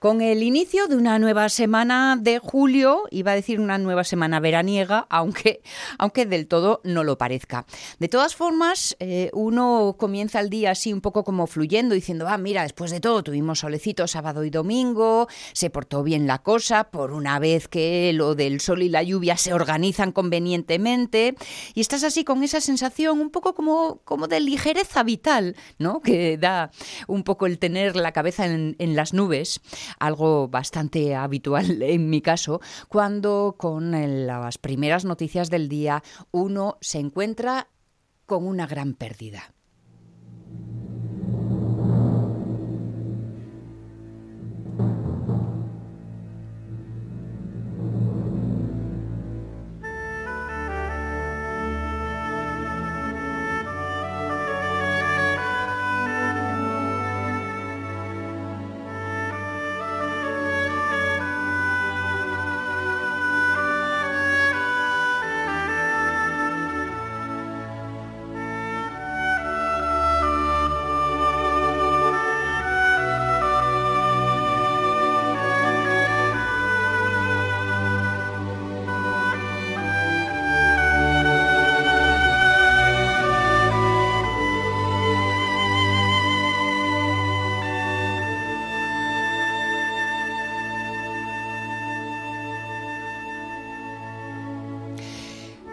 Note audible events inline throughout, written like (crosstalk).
Con el inicio de una nueva semana de julio, iba a decir una nueva semana veraniega, (laughs) aunque, aunque del todo no lo parezca. De todas formas, eh, uno comienza el día así un poco como fluyendo, diciendo, ah, mira, después de todo tuvimos solecito sábado y domingo, se portó bien la cosa, por una vez que lo del sol y la lluvia se organizan convenientemente, y estás así con esa sensación un poco como, como de ligereza vital, ¿no? Que da un poco el tener la cabeza en, en las nubes algo bastante habitual (laughs) en mi caso, cuando con las primeras noticias del día uno se encuentra con una gran pérdida.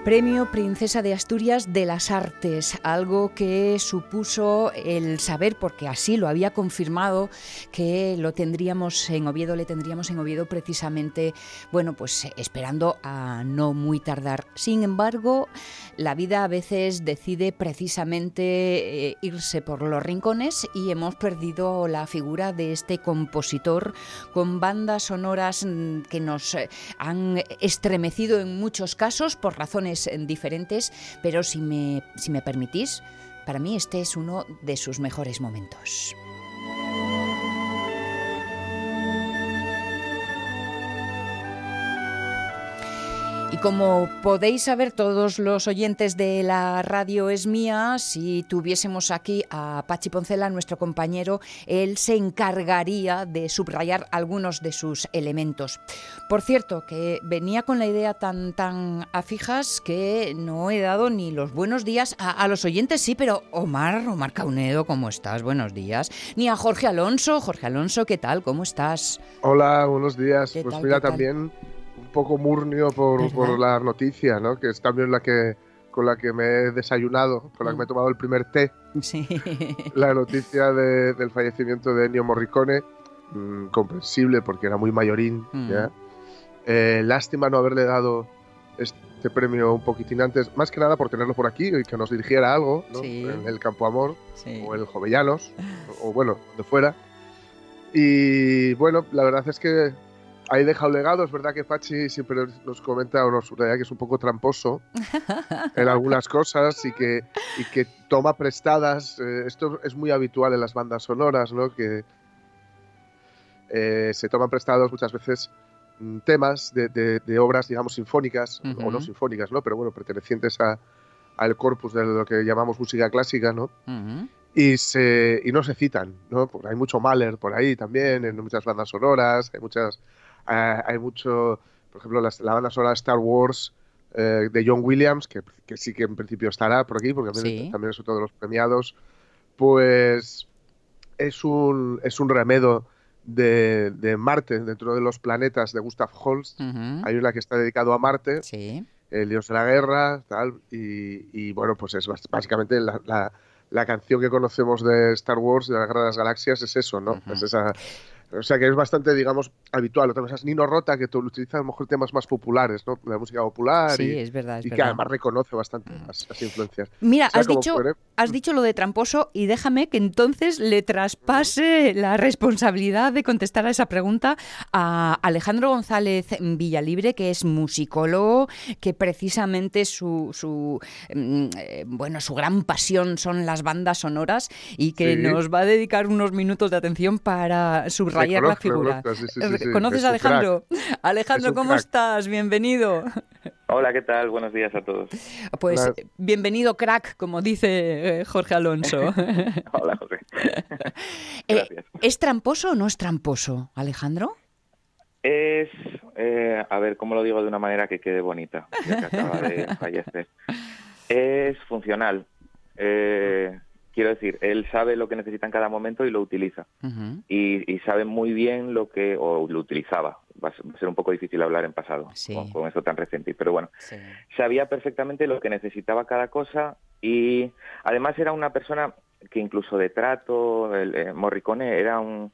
Premio Princesa de Asturias de las Artes, algo que supuso el saber, porque así lo había confirmado, que lo tendríamos en Oviedo, le tendríamos en Oviedo precisamente, bueno, pues esperando a no muy tardar. Sin embargo, la vida a veces decide precisamente eh, irse por los rincones y hemos perdido la figura de este compositor con bandas sonoras mm, que nos eh, han estremecido en muchos casos por razones diferentes, pero si me, si me permitís, para mí este es uno de sus mejores momentos. Y como podéis saber todos los oyentes de la radio es mía, si tuviésemos aquí a Pachi Poncela, nuestro compañero, él se encargaría de subrayar algunos de sus elementos. Por cierto, que venía con la idea tan tan a fijas que no he dado ni los buenos días a, los oyentes, sí, pero Omar, Omar Caunedo, ¿cómo estás? Buenos días. Ni a Jorge Alonso, Jorge Alonso, ¿qué tal? ¿Cómo estás? Hola, buenos días. Pues mira, también un poco murnio por, por, la noticia, ¿no? Que es también la que con la que me he desayunado, con la que me he tomado el primer té. Sí. (laughs) La noticia del fallecimiento de Ennio Morricone, mm, comprensible porque era muy mayorín. Mm. Eh, lástima no haberle dado este premio un poquitín antes, más que nada por tenerlo por aquí y que nos dirigiera algo, ¿no? En el Campo Amor o el Jovellanos, (laughs) o bueno, de fuera. Y bueno, la verdad es que ahí deja un legado. Es verdad que Pachi siempre nos comenta o nos que es un poco tramposo (laughs) en algunas cosas y que, y que toma prestadas. Eh, esto es muy habitual en las bandas sonoras, ¿no? Que eh, se toman prestados muchas veces mm, temas de, obras, digamos, sinfónicas o no sinfónicas, ¿no? Pero bueno, pertenecientes a, al corpus de lo que llamamos música clásica, ¿no? y, se, y no se citan, ¿no? Porque hay mucho Mahler por ahí también, en muchas bandas sonoras, hay muchas eh, hay mucho, por ejemplo, la, banda sonora Star Wars eh, de John Williams, que, sí que en principio estará por aquí, porque también, es uno de los premiados, pues es un, es un remedo de, de, Marte dentro de los planetas de Gustav Holst. Hay una que está dedicado a Marte, el dios de la guerra, tal, y, bueno, pues es básicamente la, la, canción que conocemos de Star Wars, de la Guerra de las Galaxias, es eso, ¿no? Es esa o sea que es bastante, digamos, habitual. Otra cosa es Nino Rota, que utiliza a lo mejor temas más populares, ¿no? La música popular. Sí, y, es verdad. y que además reconoce bastante mm. las, influencias. Mira, has, dicho, has dicho lo de tramposo y déjame que entonces le traspase la responsabilidad de contestar a esa pregunta a Alejandro González Villalibre, que es musicólogo, que precisamente su, su mm, eh, bueno, su gran pasión son las bandas sonoras y que nos va a dedicar unos minutos de atención para su rayar la figura. ¿Conoces a Alejandro? Alejandro, ¿cómo estás? Bienvenido. Hola, ¿qué tal? Buenos días a todos. Pues bienvenido, crack, como dice eh, Jorge Alonso. (laughs) (laughs) Hola, Jorge. Eh, ¿Es tramposo o no es tramposo, Alejandro? Es, eh, a ver, ¿cómo lo digo de una manera que quede bonita? Ya que acaba de (laughs) fallecer. Es funcional. Eh, quiero decir, él sabe lo que necesita en cada momento y lo utiliza. y, sabe muy bien lo que, o lo utilizaba. Va a ser un poco difícil hablar en pasado con, eso tan reciente, pero bueno, sabía perfectamente lo que necesitaba cada cosa y además era una persona que incluso de trato, el, eh, Morricone era un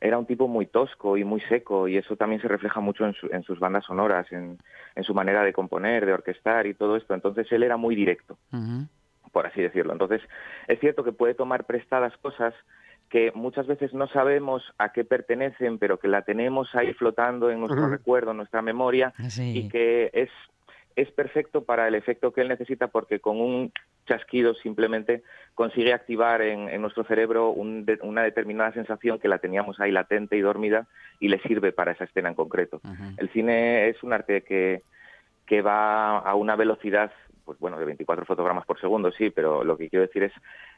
era un tipo muy tosco y muy seco y eso también se refleja mucho en, sus bandas sonoras, en, su manera de componer, de orquestar y todo esto. Entonces él era muy directo por así decirlo. Entonces, es cierto que puede tomar prestadas cosas que muchas veces no sabemos a qué pertenecen, pero que la tenemos ahí flotando en nuestro recuerdo, en nuestra memoria, y que es, es perfecto para el efecto que él necesita porque con un chasquido simplemente consigue activar en, nuestro cerebro una determinada sensación que la teníamos ahí latente y dormida y le sirve para esa escena en concreto. El cine es un arte que, que va a una velocidad pues bueno, de 24 fotogramas por segundo, sí, pero lo que quiero decir es,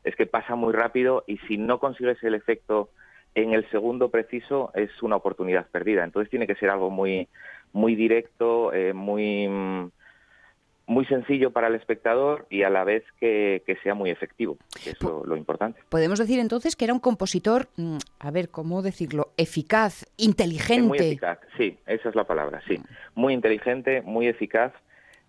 es que pasa muy rápido y si no consigues el efecto en el segundo preciso es una oportunidad perdida. Entonces tiene que ser algo muy, muy directo, eh, muy, muy sencillo para el espectador y a la vez que, sea muy efectivo, que es lo, importante. Podemos decir entonces que era un compositor, mm, a ver, ¿cómo decirlo? Eficaz, inteligente. Muy eficaz, sí, esa es la palabra, sí. Muy inteligente, muy eficaz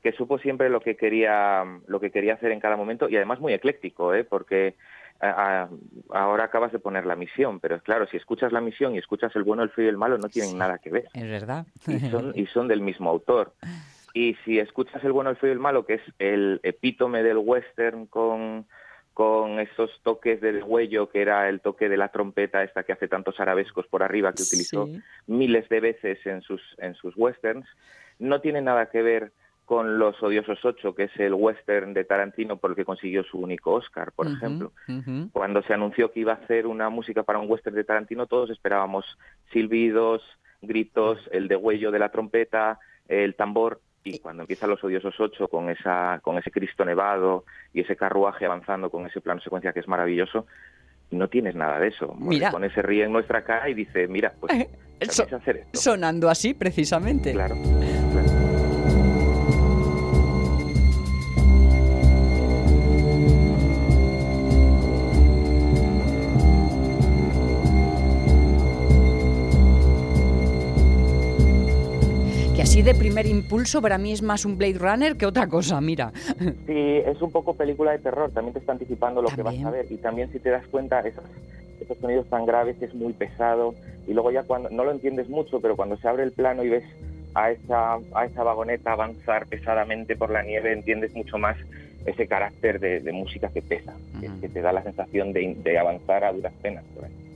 que supo siempre lo que quería lo que quería hacer en cada momento y además muy ecléctico, ¿eh? porque ahora acabas de poner la misión, pero claro, si escuchas la misión y escuchas el bueno, el feo y el malo, no tienen nada que ver. Es verdad. Y son, (laughs) y son del mismo autor. Y si escuchas el bueno, el feo y el malo, que es el epítome del western con, con esos toques del huello, que era el toque de la trompeta esta que hace tantos arabescos por arriba, que utilizó miles de veces en sus, en sus westerns, no tiene nada que ver con Los Odiosos Ocho, que es el western de Tarantino por el que consiguió su único Oscar, por ejemplo. Cuando se anunció que iba a hacer una música para un western de Tarantino, todos esperábamos silbidos, gritos, el degüello de la trompeta, el tambor. Y cuando empieza Los Odiosos Ocho con, esa, con ese Cristo nevado y ese carruaje avanzando con ese plano secuencia que es maravilloso, no tienes nada de eso. Mira. Pone ese ríe en nuestra cara y dice, mira, pues (laughs) hacer esto. Sonando así, precisamente. claro. Así de primer impulso para mí es más un Blade Runner que otra cosa, mira. Sí, es un poco película de terror, también te está anticipando lo que vas a ver y también si te das cuenta esos, esos sonidos tan graves es muy pesado y luego ya cuando no lo entiendes mucho, pero cuando se abre el plano y ves a esa, a esa vagoneta avanzar pesadamente por la nieve, entiendes mucho más ese carácter de, música que pesa, que, te da la sensación de, de avanzar a duras penas. Por ahí.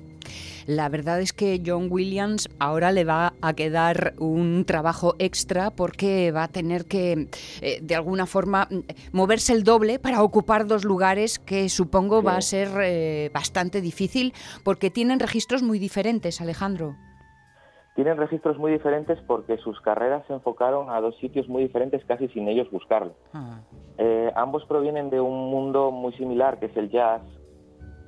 La verdad es que John Williams ahora le va a quedar un trabajo extra porque va a tener que, eh, de alguna forma, moverse el doble para ocupar dos lugares que supongo va a ser eh, bastante difícil porque tienen registros muy diferentes, Alejandro. Tienen registros muy diferentes porque sus carreras se enfocaron a dos sitios muy diferentes casi sin ellos buscarlo. Ah. Eh, ambos provienen de un mundo muy similar que es el jazz,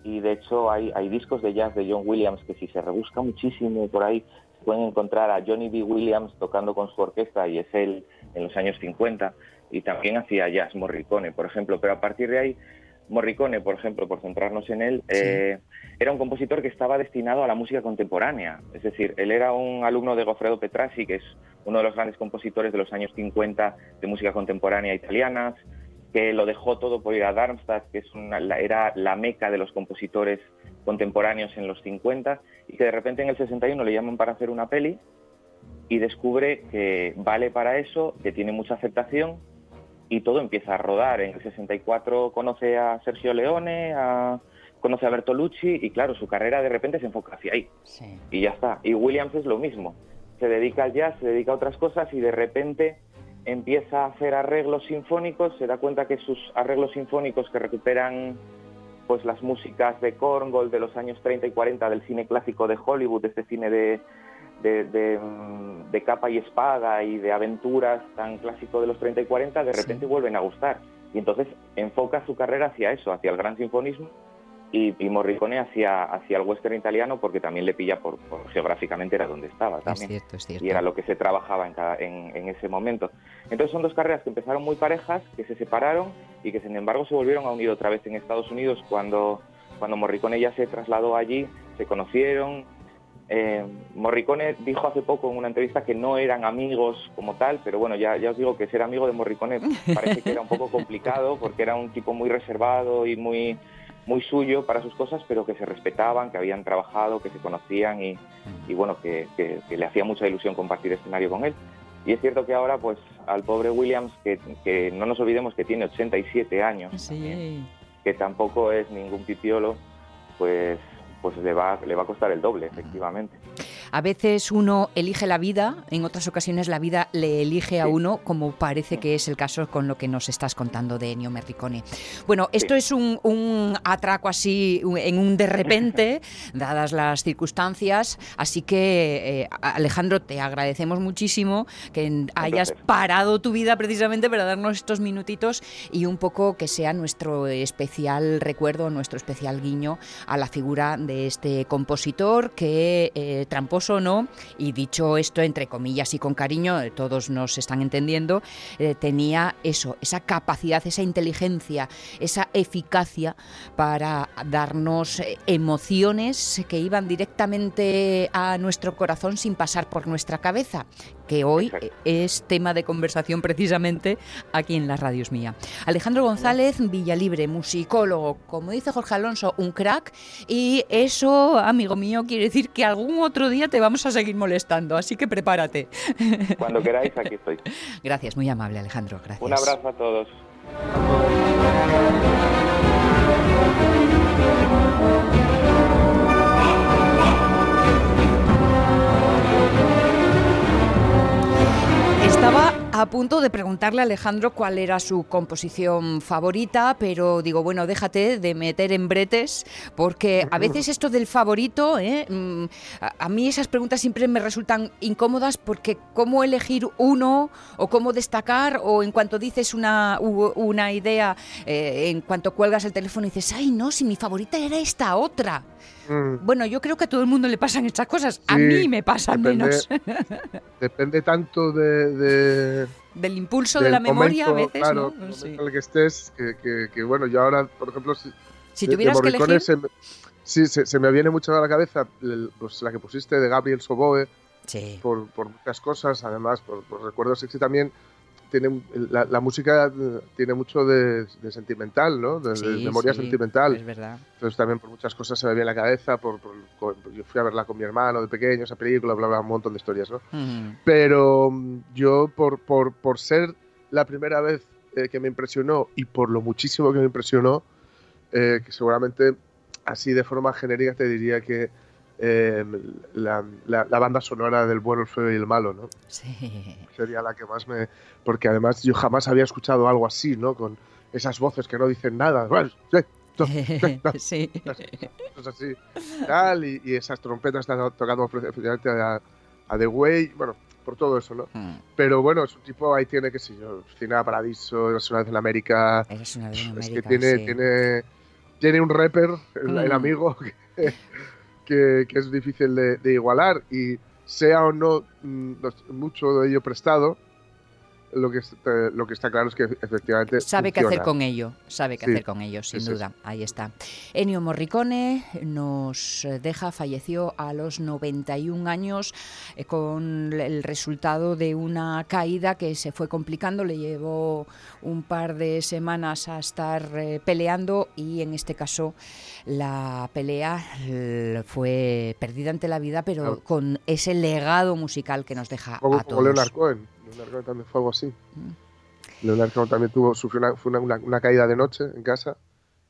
y de hecho hay, hay discos de jazz de John Williams que si se rebusca muchísimo por ahí pueden encontrar a Johnny B. Williams tocando con su orquesta y es él en los años 50 y también hacía jazz Morricone, por ejemplo, pero a partir de ahí Morricone, por ejemplo, por centrarnos en él, eh, era un compositor que estaba destinado a la música contemporánea. Es decir, él era un alumno de Goffredo Petrassi, que es uno de los grandes compositores de los años 50 de música contemporánea italiana, que lo dejó todo por ir a Darmstadt, que es una, era la meca de los compositores contemporáneos en los 50, y que de repente en el 61 le llaman para hacer una peli y descubre que vale para eso, que tiene mucha aceptación y todo empieza a rodar. En el 64 conoce a Sergio Leone, conoce a Bertolucci y claro, su carrera de repente se enfoca hacia ahí. Y ya está. Y Williams es lo mismo. Se dedica al jazz, se dedica a otras cosas y de repente empieza a hacer arreglos sinfónicos, se da cuenta que sus arreglos sinfónicos que recuperan pues las músicas de Korngold de los años 30 y 40 del cine clásico de Hollywood, este cine de, mm, de, capa y espada y de aventuras tan clásico de los 30 y 40, de repente vuelven a gustar. Y entonces enfoca su carrera hacia eso, hacia el gran sinfonismo y, Morricone hacia, hacia el western italiano porque también le pilla por, geográficamente era donde estaba también. Y era lo que se trabajaba en, en, ese momento. Entonces son dos carreras que empezaron muy parejas, que se separaron y que sin embargo se volvieron a unir otra vez en Estados Unidos cuando, cuando Morricone ya se trasladó allí, se conocieron. Eh, Morricone dijo hace poco en una entrevista que no eran amigos como tal, pero bueno, ya, ya os digo que ser amigo de Morricone parece que era un poco (laughs) complicado porque era un tipo muy reservado y muy muy suyo para sus cosas, pero que se respetaban, que habían trabajado, que se conocían y, bueno, que, le hacía mucha ilusión compartir escenario con él. Y es cierto que ahora, pues, al pobre Williams, que, no nos olvidemos que tiene 87 años, que tampoco es ningún pipiolo, pues, pues le va, le va a costar el doble, efectivamente. A veces uno elige la vida, en otras ocasiones la vida le elige a uno, como parece que es el caso con lo que nos estás contando de Ennio Merricone. Bueno, esto es un, atraco así en un de repente, (laughs) dadas las circunstancias, así que eh, Alejandro, te agradecemos muchísimo que hayas parado tu vida precisamente para darnos estos minutitos y un poco que sea nuestro especial recuerdo, nuestro especial guiño a la figura de este compositor que eh, o no, y dicho esto entre comillas y con cariño, eh, todos nos están entendiendo, eh, tenía eso, esa capacidad, esa inteligencia, esa eficacia para darnos eh, emociones que iban directamente a nuestro corazón sin pasar por nuestra cabeza que hoy es tema de conversación precisamente aquí en las radios mía. Alejandro González Villalibre, musicólogo, como dice Jorge Alonso, un crack, y eso, amigo mío, quiere decir que algún otro día te vamos a seguir molestando, así que prepárate. Cuando queráis, aquí estoy. (laughs) Gracias, muy amable Alejandro, gracias. Un abrazo a todos. A punto de preguntarle a Alejandro cuál era su composición favorita, pero digo, bueno, déjate de meter en bretes, porque a veces esto del favorito, ¿eh? mm, a mí esas preguntas siempre me resultan incómodas porque cómo elegir uno o cómo destacar o en cuanto dices una, una idea, eh, en cuanto cuelgas el teléfono y dices, ay, no, si mi favorita era esta otra. Mm. Bueno, yo creo que a todo el mundo le pasan estas cosas. a mí me pasan menos. (laughs) depende tanto de, del impulso de la memoria a veces. Claro, ¿no? en el que estés, que, bueno, yo ahora, por ejemplo, si, si tuvieras que elegir... Se, sí, se, me viene mucho a la cabeza pues, la que pusiste de Gabriel Soboe. Sí. Por, por muchas cosas, además, por, por recuerdos sexy también tiene la, música tiene mucho de, sentimental, ¿no? De, memoria sentimental. Es verdad. Entonces también por muchas cosas se me viene la cabeza. Por, yo fui a verla con mi hermano de pequeño, esa película, bla, bla, un montón de historias, ¿no? Pero mm, yo, por, por, por ser la primera vez eh, que me impresionó y por lo muchísimo que me impresionó, eh, que seguramente así de forma genérica te diría que eh, la, banda sonora del bueno, el feo y el malo, ¿no? Sí. Sería la que más me... Porque además yo jamás había escuchado algo así, ¿no? Con esas voces que no dicen nada. sí. (laughs) así. Tal, y, esas trompetas están tocando efectivamente a, The Way, bueno, por todo eso, ¿no? Hmm. Pero bueno, su tipo ahí tiene, qué sé yo, Cine Paradiso, Es una vez en América. Es una vez en América, Es que tiene, tiene, tiene un rapper, el, el hmm. amigo, (laughs) que, que, es difícil de, igualar y sea o no mm, mucho de ello prestado, lo que, lo que está claro es que efectivamente. Sabe qué hacer con ello, sabe qué hacer con ello, sin duda. Ahí está. Ennio Morricone nos deja, falleció a los 91 años eh, con el resultado de una caída que se fue complicando, le llevó un par de semanas a estar eh, peleando y en este caso la pelea fue perdida ante la vida, pero con ese legado musical que nos deja a todos. Leonard Cohen. Leonard también fue algo así. Mm. Leonard Cohen también tuvo, sufrió una, una, caída de noche en casa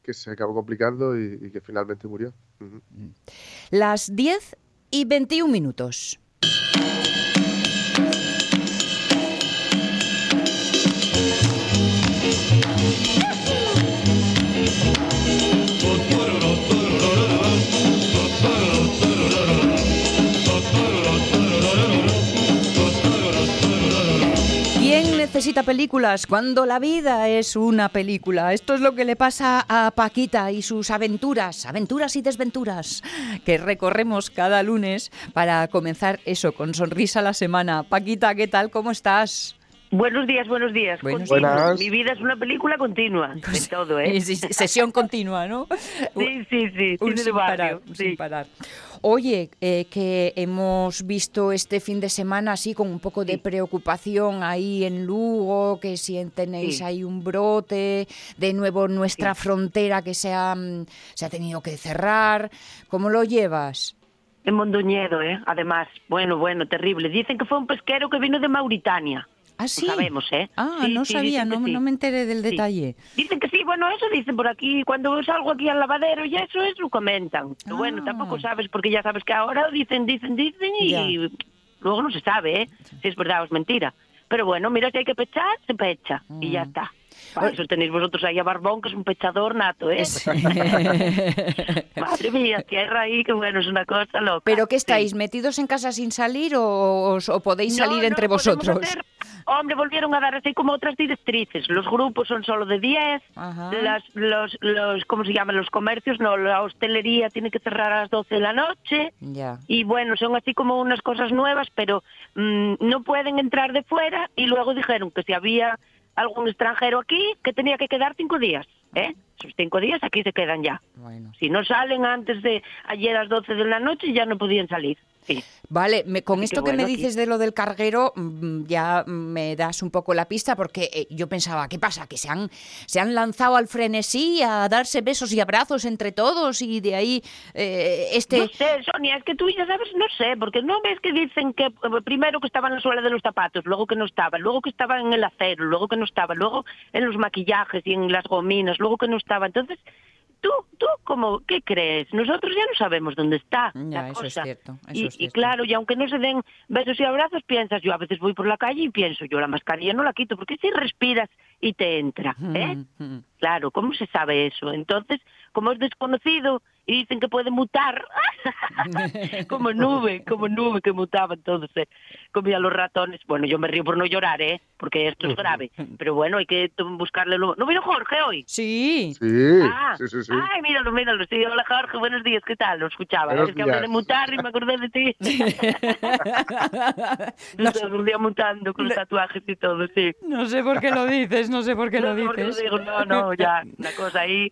que se acabó complicando y, que finalmente murió. Mm. Las 10 y 21 minutos. Necesita películas cuando la vida es una película. Esto es lo que le pasa a Paquita y sus aventuras, aventuras y desventuras, que recorremos cada lunes para comenzar eso, con sonrisa la semana. Paquita, ¿qué tal? ¿Cómo estás? Buenos días, buenos días. Buenas. Mi vida es una película continua, en todo, ¿eh? Sesión continua, ¿no? Sí, sí, sí, Un sin, parar, sin parar. Oye, eh, que hemos visto este fin de semana así con un poco de preocupación ahí en Lugo, que si tenéis ahí un brote, de nuevo nuestra frontera que se ha, mm, se ha tenido que cerrar. ¿Cómo lo llevas? En Mondoñedo, ¿eh? Además, bueno, bueno, terrible. Dicen que fue un pesquero que vino de Mauritania. Ah, sí. sabemos, ¿eh? Ah, no sabía, no, no, me enteré del detalle. Dicen que sí, bueno, eso dicen por aquí, cuando salgo aquí al lavadero y eso, eso lo comentan. bueno, tampoco ah. sabes, porque ya sabes que ahora dicen, dicen, dicen y luego no se sabe, ¿eh? Si es verdad o es mentira. Pero bueno, mira, si hay que pechar, se pecha y ya mm. está. Para eso tenéis vosotros ahí a Barbón, que es un pechador nato, ¿eh? (laughs) (laughs) Madre mía, tierra ahí, que bueno, es una cosa loca. ¿Pero qué estáis, metidos en casa sin salir o, o podéis salir entre vosotros? Hombre, volvieron a dar así como otras directrices. Los grupos son solo de 10, las, los, los, ¿cómo se llaman? Los comercios, no, la hostelería tiene que cerrar a las 12 de la noche. Y bueno, son así como unas cosas nuevas, pero mm, no pueden entrar de fuera. Y luego dijeron que si había algún extranjero aquí, que tenía que quedar cinco días. ¿eh? Esos cinco días aquí se quedan ya. Si no salen antes de ayer a las 12 de la noche, ya no podían salir. Vale, con esto que, me dices de lo del carguero, mm, ya me das un poco la pista, porque eh, yo pensaba, ¿qué pasa? Que se han, se han lanzado al frenesí a darse besos y abrazos entre todos y de ahí eh, este... No sé, Sonia, es que tú ya sabes, no sé, porque no ves que dicen que eh, primero que estaba en la suela de los zapatos, luego que no estaba, luego que estaba en el acero, luego que no estaba, luego en los maquillajes y en las gominas, luego que no estaba. Entonces, tú, tú, como, ¿qué crees? Nosotros ya no sabemos dónde está la cosa. Es cierto, y, claro, y aunque no se den besos y abrazos, piensas, yo a veces voy por la calle y pienso, yo la mascarilla no la quito, porque si respiras y te entra, ¿eh? (laughs) Claro, ¿cómo se sabe eso? Entonces, como es desconocido y dicen que puede mutar, (laughs) como nube, como nube que mutaba, entonces eh, comía los ratones. Bueno, yo me río por no llorar, ¿eh? Porque esto es grave. Pero bueno, hay que buscarle... Lo... ¿No vino Jorge hoy? Sí. Sí, ah, sí, sí, sí. Ay, míralo, míralo. Sí, hola Jorge, buenos días, ¿qué tal? Lo escuchaba. es que hablé de mutar y me acordé de ti. (laughs) (laughs) no sé, un día mutando con los tatuajes y todo, sí. No sé por qué lo dices, no sé por qué lo dices. no, no, ya, una cosa ahí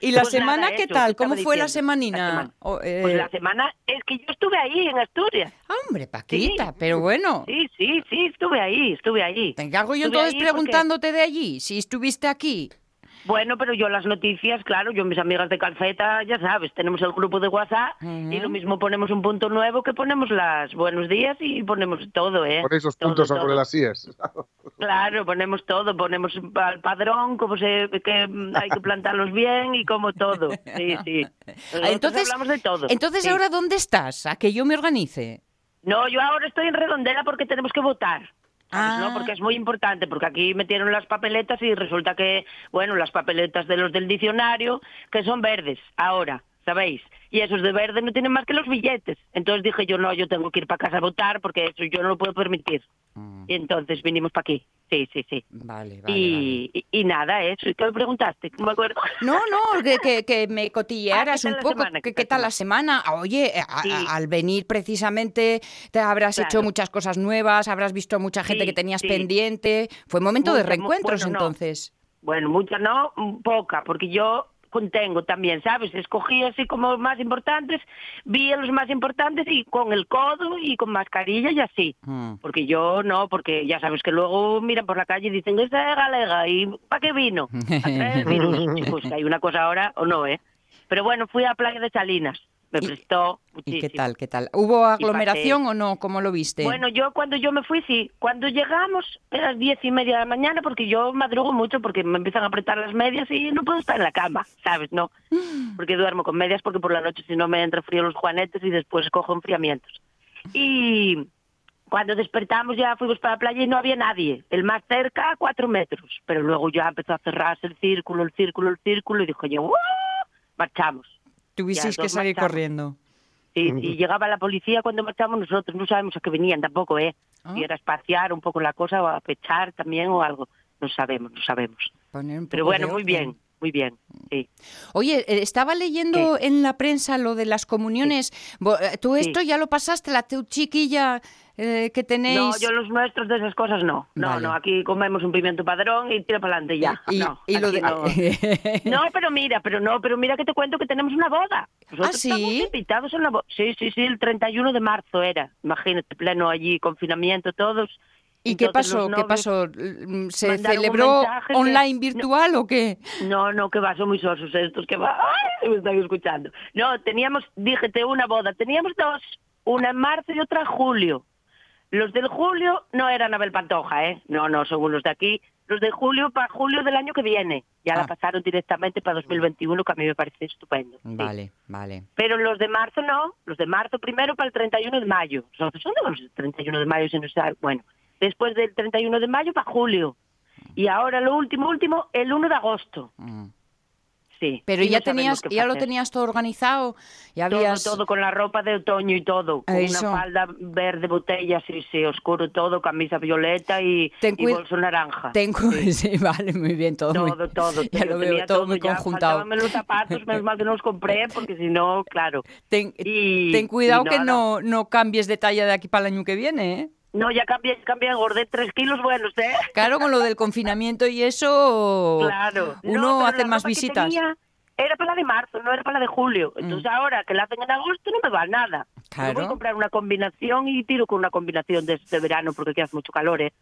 ¿Y, la pues semana qué tal? ¿Cómo fue la semanina? Eh, pues la semana es que yo estuve ahí en Asturias. Hombre, Paquita, pero bueno. Sí, sí, sí, estuve ahí, estuve ahí. Te encargo yo entonces preguntándote de allí, si estuviste aquí. Bueno, pero yo las noticias, claro, yo mis amigas de Calceta, ya sabes, tenemos el grupo de WhatsApp y lo mismo ponemos un punto nuevo que ponemos las buenos días y ponemos todo, ¿eh? Por esos puntos sobre las IES. (laughs) Claro, ponemos todo, ponemos el padrón, cómo se, que hay que plantarlos bien y como todo. Sí, sí. (laughs) Entonces, hablamos de todo. Entonces, ¿ahora dónde estás? ¿A que yo me organice? No, yo ahora estoy en Redondela porque tenemos que votar. Ah. ¿no? Porque es muy importante, porque aquí metieron las papeletas y resulta que, bueno, las papeletas de los del diccionario, que son verdes ahora, ¿sabéis? Y esos de verde no tienen más que los billetes. Entonces dije yo, no, yo tengo que ir para casa a votar porque eso yo no lo puedo permitir. Mm. Y entonces vinimos para aquí. Sí, sí, sí. Vale, vale. Y, Y, nada, eso. ¿Qué me preguntaste? No me acuerdo. No, no, que, que, me (laughs) cotillearas ah, un poco. ¿Qué, tal la semana? Oye, al venir precisamente te habrás hecho muchas cosas nuevas, habrás visto mucha gente que tenías pendiente. Fue momento de reencuentros entonces. Bueno, mucha no, poca, porque yo contengo también, ¿sabes? Escogí así como más importantes, vi a los más importantes y con el codo y con mascarilla y así. Mm. Porque yo no, porque ya sabes que luego miran por la calle y dicen, esta es galega, ¿y para qué vino? (laughs) Pues que hay una cosa ahora o no, ¿eh? Pero bueno, fui a Playa de Salinas me prestó muchísimo. ¿Y qué tal, qué tal? ¿Hubo aglomeración o no? ¿Cómo lo viste? Bueno, yo cuando yo me fui, sí. Cuando llegamos, era las diez y media de la mañana, porque yo madrugo mucho porque me empiezan a apretar las medias y no puedo estar en la cama, ¿sabes? No, (gasps) porque duermo con medias porque por la noche si no me entra frío los juanetes y después cojo enfriamientos. Y cuando despertamos ya fuimos para la playa y no había nadie. El más cerca, a cuatro metros. Pero luego ya empezó a cerrarse el círculo, el círculo, el círculo y dijo yo, marchamos Tuvisteis que salir corriendo. Sí, y llegaba la policía cuando marchamos nosotros, no sabemos a qué venían tampoco, ¿eh? Ah. Si era espaciar un poco la cosa o a pechar también o algo. No sabemos, no sabemos. Pero bueno, muy bien muy bien, sí. Oye, eh, estaba leyendo en la prensa lo de las comuniones. Eh, ¿Tú esto ya lo pasaste, la tu chiquilla eh, que tenéis? No, yo los nuestros de esas cosas no. No, no, aquí comemos un pimiento padrón y tira para adelante ya. no, (laughs) no. pero mira, pero no, pero mira que te cuento que tenemos una boda. ¿Ah, sí? Estamos invitados en la boda. Sí, sí, sí, el 31 de marzo era. Imagínate, pleno allí, confinamiento todos ¿Y qué pasó? ¿Qué pasó? ¿Se celebró online virtual o qué? No, no, que va, son muy sosos estos que va. ¡Ay! Me están escuchando. No, teníamos, dígete, una boda. Teníamos dos, una en marzo y otra en julio. Los del julio no eran Abel Pantoja, ¿eh? No, no, son unos de aquí. Los de julio para julio del año que viene. Ya la ah. pasaron directamente para 2021, que a mí me parece estupendo. Vale, vale. Pero los de marzo no. Los de marzo primero para el 31 de mayo. ¿Son de los 31 de mayo? Si no sé, bueno, después del 31 de mayo para julio. Y ahora lo último, último, el 1 de agosto. Mm. Sí. Pero ya tenías, ya lo tenías todo organizado, ya habías... todo, todo con la ropa de otoño y todo, con una falda verde botella, sí, sí, oscuro todo, camisa violeta y, bolso naranja. Ten (laughs) sí. vale, muy bien, todo. (laughs) Todo, muy... todo. Ya lo veo todo, muy conjuntado. los zapatos, menos mal que no los compré, (laughs) porque si no, claro. Ten, ten cuidado que no, no cambies de talla de aquí para el año que viene, ¿eh? No, ya cambié, cambié, engordé tres kilos buenos, ¿eh? Claro, con lo del confinamiento y eso, claro. uno hace más visitas. era para la de marzo, no era para la de julio. Mm. Entonces ahora que la hacen en agosto no me va nada. Claro. voy a comprar una combinación y tiro con una combinación de, este verano porque aquí hace mucho calor, ¿eh?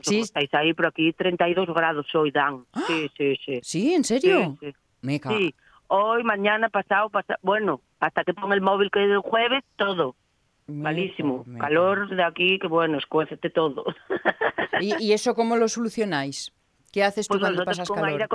Sí. estáis ahí, pero aquí 32 grados hoy dan. ¡Ah! Sí, sí, sí. ¿Sí? ¿En serio? Sí, sí. sí. Hoy, mañana, pasado, pasado, bueno, hasta que ponga el móvil que es el jueves, todo. Malísimo. Calor de aquí, que bueno, escuécete todo. ¿Y, eso cómo lo solucionáis? ¿Qué haces tú pues cuando pasas calor?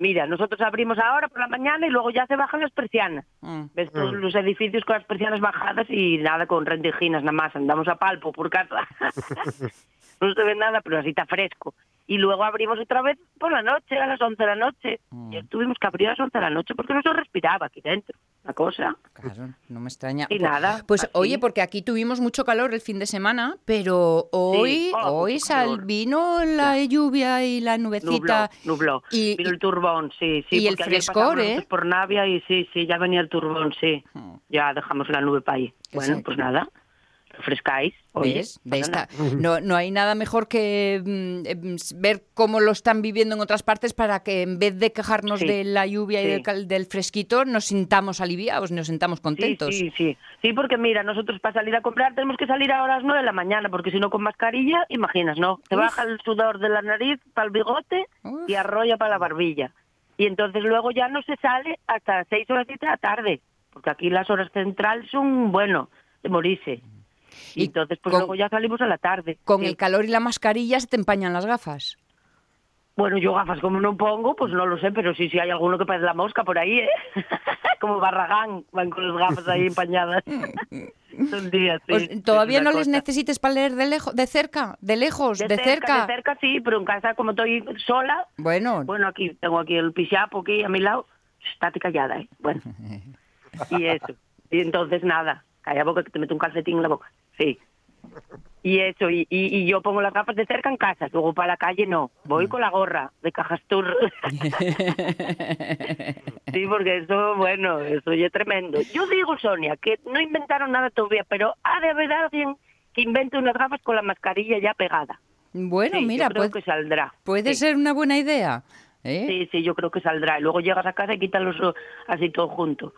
Mira, nosotros abrimos ahora por la mañana y luego ya se bajan las persianas. Mm. Ves todos mm. los edificios con las persianas bajadas y nada con rendijinas, nada más. Andamos a palpo por casa. (laughs) (laughs) no se ve nada, pero así está fresco y luego abrimos otra vez por la noche, a las 11 de la noche. Mm. Y tuvimos que abrir a las 11 de la noche porque no se respiraba aquí dentro, la cosa. Claro, no me extraña. Y nada. Pues oye, porque aquí tuvimos mucho calor el fin de semana, pero hoy, oh, hoy sal, vino la lluvia y la nubecita. Nubló, Y, vino el turbón, sí, sí. Y el frescor, ¿eh? Por Navia y sí, sí, ya venía el turbón, sí. Hmm. Ya dejamos la nube para ahí. Bueno, pues nada refrescáis. ¿Ves? No, no hay nada mejor que mm, em, ver cómo lo están viviendo en otras partes para que en vez de quejarnos de la lluvia y del, fresquito, nos sintamos aliviados, nos sintamos contentos. Sí, sí, sí. porque mira, nosotros para salir a comprar tenemos que salir a las 9 de la mañana, porque si no con mascarilla, imaginas, ¿no? Te baja el sudor de la nariz para el bigote y arrolla para la barbilla. Y entonces luego ya no se sale hasta 6 horas de la tarde, porque aquí las horas centrales son, bueno, de morirse. Y entonces, pues luego ya salimos a la tarde. Con el calor y la mascarilla se te empañan las gafas. Bueno, yo gafas como no pongo, pues no lo sé, pero sí, sí hay alguno que parece la mosca por ahí, ¿eh? (laughs) como Barragán, van con las gafas ahí (laughs) empañadas. (laughs) Son días, sí. Pues, ¿Todavía no les necesites para leer de, lejos, de cerca? ¿De lejos? ¿De, cerca, De cerca sí, pero en casa como estoy sola... Bueno. Bueno, aquí tengo aquí el pichapo aquí a mi lado. Estate callada, ¿eh? Bueno. y eso. Y entonces nada, calla boca que te meto un calcetín en la boca. Sí. Y eso, y, y, yo pongo las gafas de cerca en casa, luego para la calle no, voy mm. con la gorra de Cajastur. (laughs) sí, porque eso, bueno, eso ya es tremendo. Yo digo, Sonia, que no inventaron nada todavía, pero ha de haber alguien que invente unas gafas con la mascarilla ya pegada. Bueno, mira, yo creo que saldrá. Puede ser una buena idea. ¿eh? Sí, sí, yo creo que saldrá. Y luego llegas a casa y quitas los así todo junto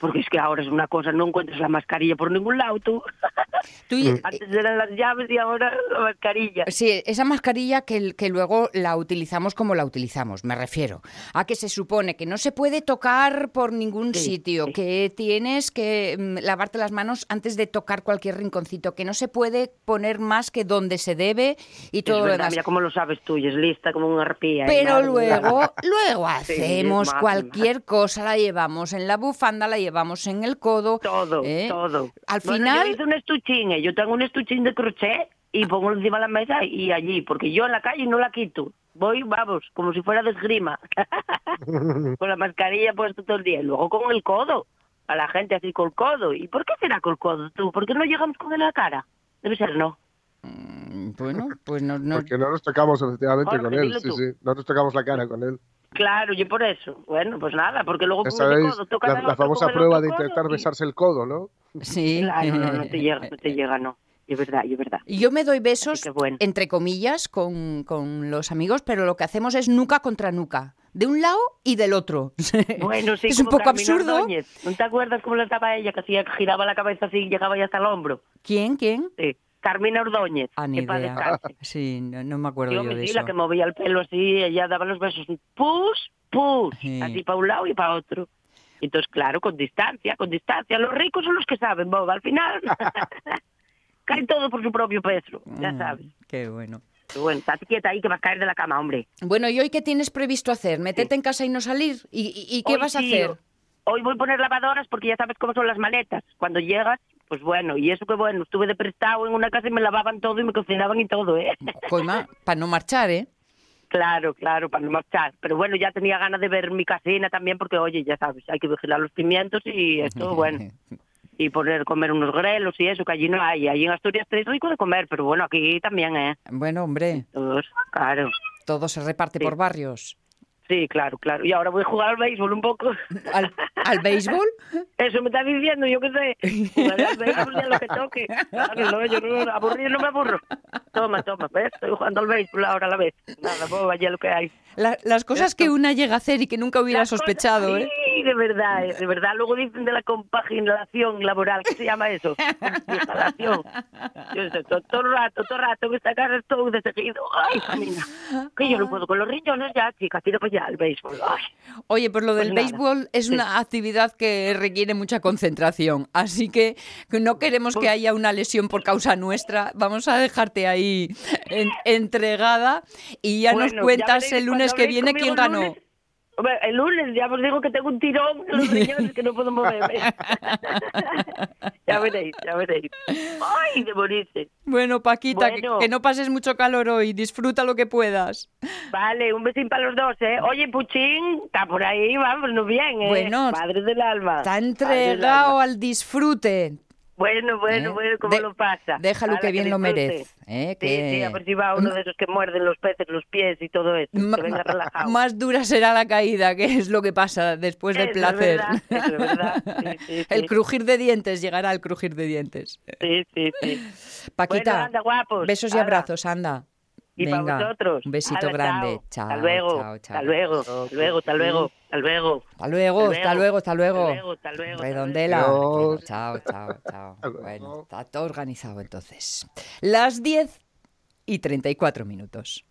porque es que ahora es una cosa, no encuentras la mascarilla por ningún lado tú. (laughs) Antes eran las llaves y ahora la mascarilla. Sí, esa mascarilla que, que luego la utilizamos como la utilizamos, me refiero. A que se supone que no se puede tocar por ningún sitio, que tienes que mm, lavarte las manos antes de tocar cualquier rinconcito, que no se puede poner más que donde se debe y todo lo demás. Mira cómo lo sabes tú, y es lista como una arpía. Pero luego, luego (laughs) hacemos cualquier cosa, la llevamos en la bufanda, la llevamos en el codo. Todo, ¿eh? todo. Al final... Yo hice un estuchín, ¿eh? yo tengo un estuchín de crochet y pongo encima de la mesa y allí, porque yo en la calle no la quito. Voy, vamos, como si fuera de esgrima. (laughs) con la mascarilla puesta todo el día. Y luego con el codo. a la gente así con el codo. ¿Y por qué será con el codo tú? ¿Por qué no llegamos con él a la cara? Debe ser no. Mm, bueno, pues no, no... Porque no nos tocamos efectivamente con él, sí, sí, no nos tocamos la cara con él. Claro, y por eso. Bueno, pues nada, porque luego... Codo, toca la, la famosa prueba de intentar besarse el codo, ¿no? Sí. Claro, no, no te llega, no te llega, no es verdad, es verdad. Yo me doy besos, entre comillas, con, con, los amigos, pero lo que hacemos es nuca contra nuca, de un lado y del otro. (laughs) Bueno, sí, es un poco absurdo. ¿No te acuerdas cómo le estaba ella, que hacía, giraba la cabeza así y llegaba ya hasta el hombro? ¿Quién? ¿Quién? Sí. Carmina Ordóñez. Ah, ni idea. (laughs) Sí, no, me acuerdo yo, yo de sí, eso. la que movía el pelo así, ella daba los besos, pus, pus, así para un lado y para otro. Entonces, claro, con distancia, con distancia. Los ricos son los que saben, Bob, al final. (laughs) cae todo por su propio peso, ya mm, sabes. Qué bueno. Qué bueno, estate quieta ahí que vas a caer de la cama, hombre. Bueno, ¿y hoy qué tienes previsto hacer? ¿Meterte en casa y no salir? ¿Y, qué vas a hacer? Hoy voy a poner lavadoras porque ya sabes cómo son las maletas. Cuando llegas, pues bueno, y eso que bueno, estuve de prestado en una casa y me lavaban todo y me cocinaban y todo, ¿eh? (laughs) Coima, para no marchar, ¿eh? Claro, claro, para no marchar. Pero bueno, ya tenía ganas de ver mi casina también porque, oye, ya sabes, hay que vigilar los pimientos y esto, (laughs) bueno, y poner comer unos grelos y eso, que allí no hay. Allí en Asturias es rico de comer, pero bueno, aquí también, ¿eh? Bueno, hombre. Todos, claro. Todo se reparte por barrios. Sí, claro, claro. Y ahora voy a jugar al béisbol un poco. ¿Al, ¿al béisbol? (laughs) Eso me está diciendo, yo qué sé. Jugar al béisbol ya lo que toque. Claro, no, yo no, aburrido no me aburro. Toma, toma, ¿ves? Estoy jugando al béisbol ahora a la vez. Nada, pues vaya lo que hay. las cosas que una llega a hacer y que nunca hubiera sospechado, ¿eh? Sí, de verdad, eh, de verdad. Luego dicen de la compaginación laboral, ¿qué se llama eso? Compaginación. Yo sé, todo, todo, rato, todo rato esta casa estoy de seguido. Ay, camina. Que yo no puedo con los riñones ya, chica, tiro para allá el béisbol. Ay. Oye, pues lo del pues béisbol es una actividad que requiere mucha concentración, así que no queremos que pues haya una lesión por causa nuestra. Vamos a dejarte ahí entregada y ya nos cuentas el lunes que viene quién ganó. El lunes ya os digo que tengo un tirón en los riñones que no puedo moverme. (laughs) ya veréis, ya veréis. ¡Ay, de morirse! Bueno, Paquita, Que, no pases mucho calor hoy. Disfruta lo que puedas. Vale, un besín para los dos, ¿eh? Oye, Puchín, está por ahí, vámonos bien, ¿eh? Bueno, Padre del alma. Está entregado al disfrute. Bueno, bueno, ¿Eh? bueno, ¿cómo lo pasa? Déjalo que bien lo merece. ¿eh? Sí, sí, a ver si va uno de esos que muerden los peces, los pies y todo eso. que venga relajado. Más dura será la caída, que es lo que pasa después del placer. Es verdad, (laughs) el crujir de dientes, llegará al crujir de dientes. Sí, sí, sí. Paquita, anda, guapos. besos y abrazos, anda. Y Venga, para vosotros. Un besito grande. Chao. Hasta luego. Hasta luego. Hasta luego. Hasta luego. Hasta luego. Hasta luego. Hasta luego. Hasta luego. Hasta luego. Redondela. Chao, chao, chao. Bueno, está todo organizado entonces. Las 10 y 34 minutos.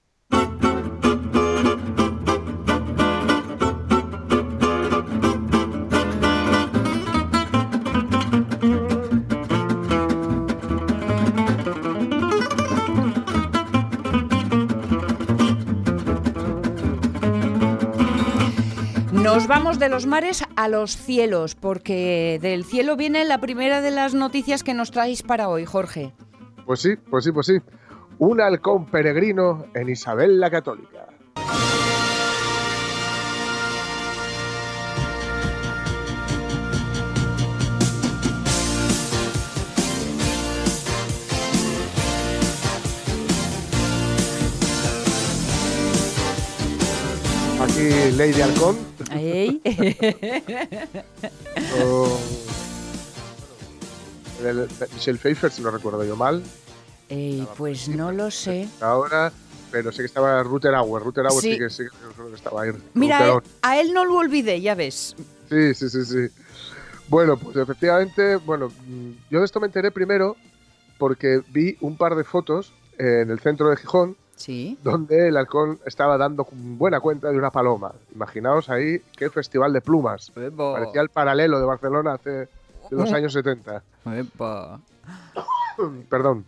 Nos vamos de los mares a los cielos, porque del cielo viene la primera de las noticias que nos traéis para hoy, Jorge. Pues sí, pues sí, pues sí. Un halcón peregrino en Isabel la Católica. Aquí Lady Halcón (laughs) Michelle Pfeiffer, si no recuerdo yo mal. pues no lo sé. Ahora, pero sé que estaba Ruther Auer. Ruther Auer sí, que, sí que estaba ahí. Mira, a él no lo olvidé, ya ves. Sí, sí, sí, sí. Bueno, pues efectivamente, bueno, yo de esto me enteré primero porque vi un par de fotos en el centro de Gijón donde el halcón estaba dando buena cuenta de una paloma. Imaginaos ahí qué festival de plumas. Parecía el paralelo de Barcelona hace de los (laughs) años 70. (coughs) Perdón.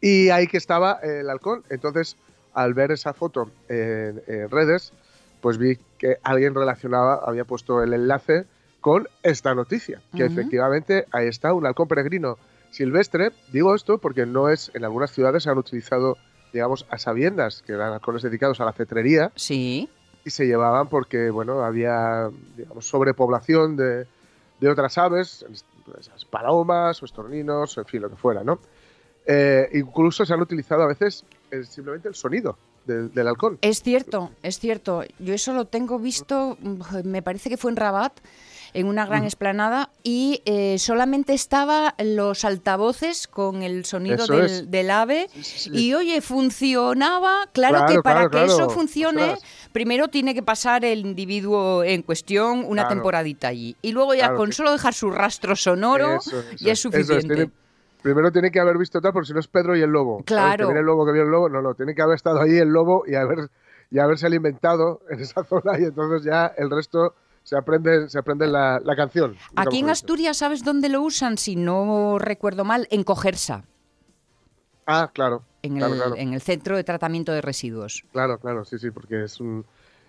Y ahí que estaba el halcón. Entonces, al ver esa foto en, redes, pues vi que alguien relacionaba, había puesto el enlace con esta noticia, que efectivamente ahí está un halcón peregrino silvestre. Digo esto porque no es, en algunas ciudades se han utilizado digamos, a sabiendas, que eran halcones dedicados a la cetrería. Sí. Y se llevaban porque, bueno, había, digamos, sobrepoblación de, de otras aves, palomas o estorninos, en fin, lo que fuera, ¿no? Eh, incluso se han utilizado a veces eh, simplemente el sonido del, halcón. Es cierto, es cierto. Yo eso lo tengo visto, mm, me parece que fue en Rabat, en una gran explanada, y eh, solamente estaba los altavoces con el sonido del, ave. Y oye, funcionaba. Claro, que para que eso funcione, primero tiene que pasar el individuo en cuestión una temporadita allí. Y luego ya con solo dejar su rastro sonoro, ya es suficiente primero tiene que haber visto tal, porque si no es Pedro y el lobo. Claro. El lobo, que viene el lobo. No, no, tiene que haber estado ahí el lobo y, haber, y haberse alimentado en esa (laughs) zona y entonces ya el resto se aprende, se aprende la, canción. Aquí en Asturias, ¿sabes dónde lo usan? Si no recuerdo mal, en Cogersa. Ah, claro. En, el, en el centro de tratamiento de residuos. Claro, claro, sí, sí, porque es un,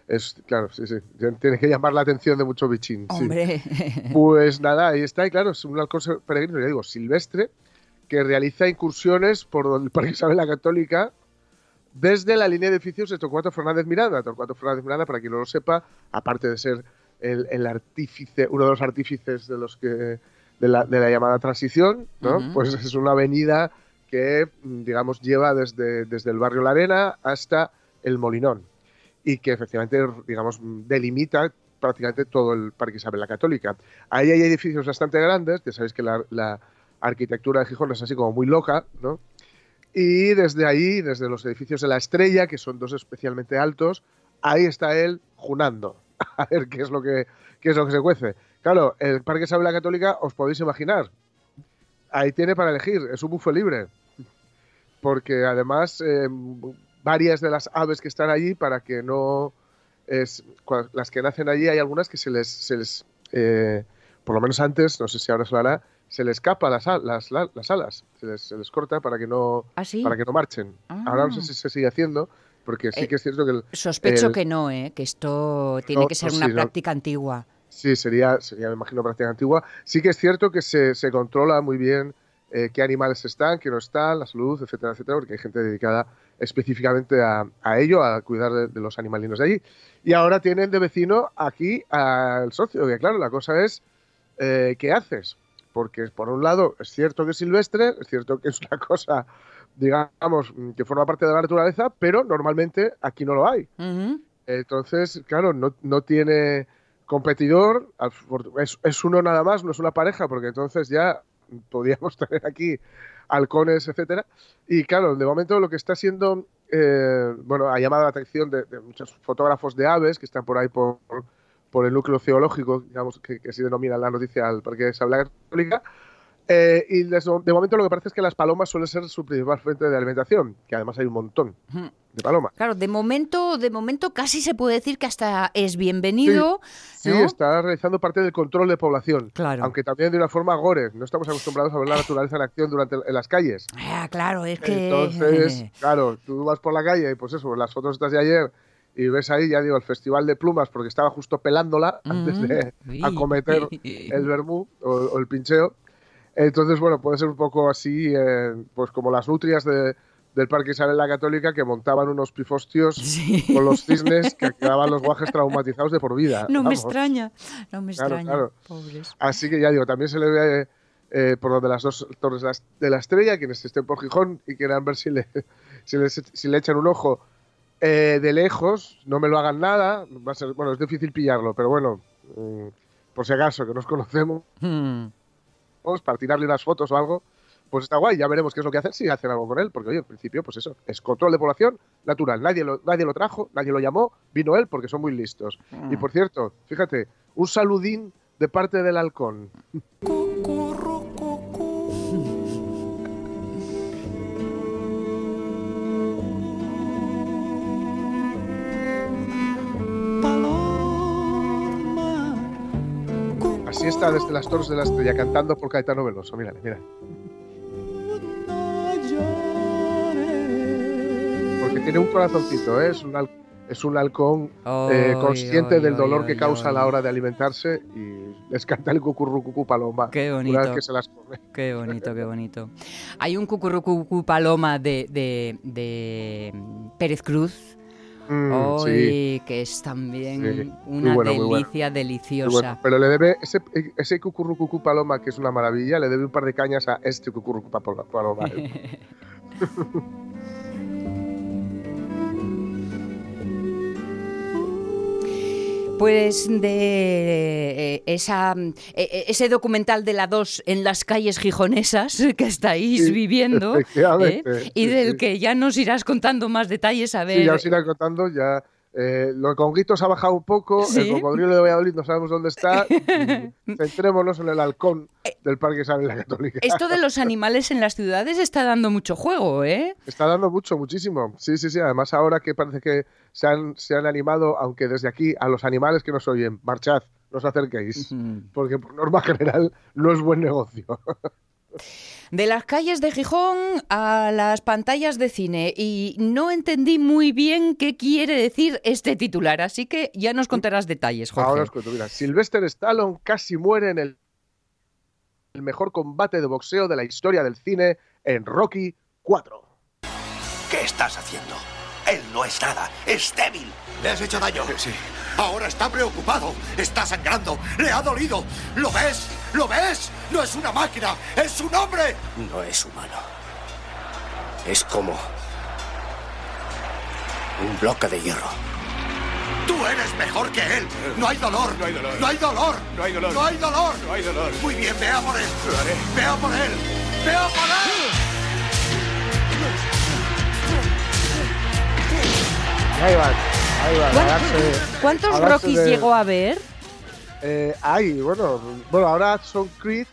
es, claro, sí, sí. Tiene que llamar la atención de mucho bichín. Hombre. Pues nada, ahí está. Y claro, es un halcón peregrino, ya digo, silvestre, que realiza incursiones por el Parque Isabel la Católica desde la línea de edificios de Torcuato Fernández Miranda. Torcuato Fernández Miranda, para quien no lo sepa, aparte de ser el, artífice, uno de los artífices de los que de la, llamada transición, ¿no? Pues es una avenida que, digamos, lleva desde, desde el barrio La Arena hasta el Molinón y que efectivamente, digamos, delimita prácticamente todo el Parque Isabel la Católica. Ahí hay edificios bastante grandes, ya sabéis que la arquitectura de Gijón es así como muy loca, ¿no? Y desde ahí, desde los edificios de la Estrella, que son dos especialmente altos, ahí está él junando. A ver qué es lo que, es lo que se cuece. Claro, el Parque Isabel la Católica, os podéis imaginar. Ahí tiene para elegir, es un bufo libre. Porque además, eh, varias de las aves que están allí, para que no. Es, las que nacen allí, hay algunas que se les. Se les eh, por lo menos antes, no sé si ahora se lo hará, se les escapa las, las, las alas, se les, se les, corta para que no, ¿Ah, para que no marchen. Ahora no sé ah. si se sigue haciendo, porque sí eh, que es cierto que... El, sospecho que no, ¿eh? que esto tiene que ser una práctica antigua. Sí, sería, sería, me imagino, práctica antigua. Sí que es cierto que se, se controla muy bien eh, qué animales están, qué no están, la salud, etcétera, etcétera, porque hay gente dedicada específicamente a, a ello, a cuidar de, de, los animalinos de allí. Y ahora tienen de vecino aquí al socio, que claro, la cosa es, eh, ¿qué haces? porque por un lado es cierto que es silvestre, es cierto que es una (laughs) cosa, digamos, que forma parte de la naturaleza, pero normalmente aquí no lo hay. Entonces, claro, no, tiene competidor, es, uno nada más, no es una pareja, porque entonces ya podríamos (laughs) tener aquí halcones, etcétera. Y claro, de momento lo que está siendo, eh, bueno, ha llamado la atención de, muchos fotógrafos de aves que están por ahí por, por el núcleo geológico, digamos, que, que así denomina la noticia al Parque de Sabla Católica. Eh, y de, momento lo que parece es que las palomas suelen ser su principal fuente de alimentación, que además hay un montón de palomas. Claro, de momento, de momento casi se puede decir que hasta es bienvenido. Sí, está realizando parte del control de población. Claro. Aunque también de una forma gore. No estamos acostumbrados a ver la naturaleza en acción durante en las calles. Ah, claro, es que. Entonces, (laughs) claro, tú vas por la calle y pues eso, las fotos estas de ayer y ves ahí, ya digo, el Festival de Plumas, porque estaba justo pelándola antes de acometer el vermú o, el pincheo. Entonces, bueno, puede ser un poco así, eh, pues como las nutrias de, del Parque Isabel la Católica que montaban unos pifostios con los cisnes que quedaban los guajes traumatizados de por vida. No me extraña, no me extraña. Pobres. Así que ya digo, también se le ve eh, por donde las dos torres de la estrella, quienes estén por Gijón y quieran ver si le, si le, si le echan un ojo eh, de lejos, no me lo hagan nada, va a ser, bueno, es difícil pillarlo, pero bueno, mm, por si acaso, que nos conocemos, hmm. Para tirarle unas fotos o algo, pues está guay, ya veremos qué es lo que hacen, si hacen algo con él, porque oye, en principio, pues eso, es control de población natural, nadie lo, nadie lo trajo, nadie lo llamó, vino él porque son muy listos. Y por cierto, fíjate, un saludín de parte del halcón. Así está desde las Torres de la Estrella cantando por Caetano Veloso. Mírale, mira. Porque tiene un corazoncito, ¿eh? es, un es un halcón eh, consciente del dolor que causa a la hora de alimentarse y les canta el cucurrucucú paloma. Qué bonito. Una vez que se las come. Qué bonito, qué bonito. Hay un cucurrucucú paloma de, de, de Pérez Cruz Mm, sí. que es también una delicia deliciosa. Pero le debe, ese, ese cucurrucucú paloma, que es una maravilla, le debe un par de cañas a este cucurrucucú paloma. ¿eh? (laughs) Pues de eh, esa, eh, eh, ese documental de la 2 en las calles gijonesas que estáis viviendo (laughs) y del que ya nos irás contando más detalles a ver. Sí, ya os irás contando, ya eh, los conguitos ha bajado un poco, el cocodrilo de Valladolid no sabemos dónde está. (laughs) Centrémonos en el halcón eh, del Parque Isabel la Católica. Esto de los animales en las ciudades está dando mucho juego, ¿eh? Está dando mucho, muchísimo. Sí, sí, sí. Además, ahora que parece que se han, se han animado, aunque desde aquí, a los animales que nos oyen, marchad, no os acerquéis, porque por norma general no es buen negocio. (laughs) de las calles de Gijón a las pantallas de cine y no entendí muy bien qué quiere decir este titular, así que ya nos contarás detalles, Jorge. Ahora os cuento, mira, Sylvester Stallone casi muere en el, el mejor combate de boxeo de la historia del cine en Rocky 4. ¿Qué estás haciendo? Él no es nada, es débil. ¿Le has hecho daño? Sí. Ahora está preocupado, está sangrando, le ha dolido. ¿Lo ves? ¿Lo ves? No es una máquina, es un hombre. No es humano. Es como un bloque de hierro. Tú eres mejor que él. No hay dolor. No hay dolor. No hay dolor. No hay dolor. No hay dolor. No hay dolor. Muy bien, vea por él. Vea por él. Vea por él. Ahí va. Ahí va. ¿Cuántos, Rockies llegó a ver? Eh, hay, bueno, bueno, ahora son Creed,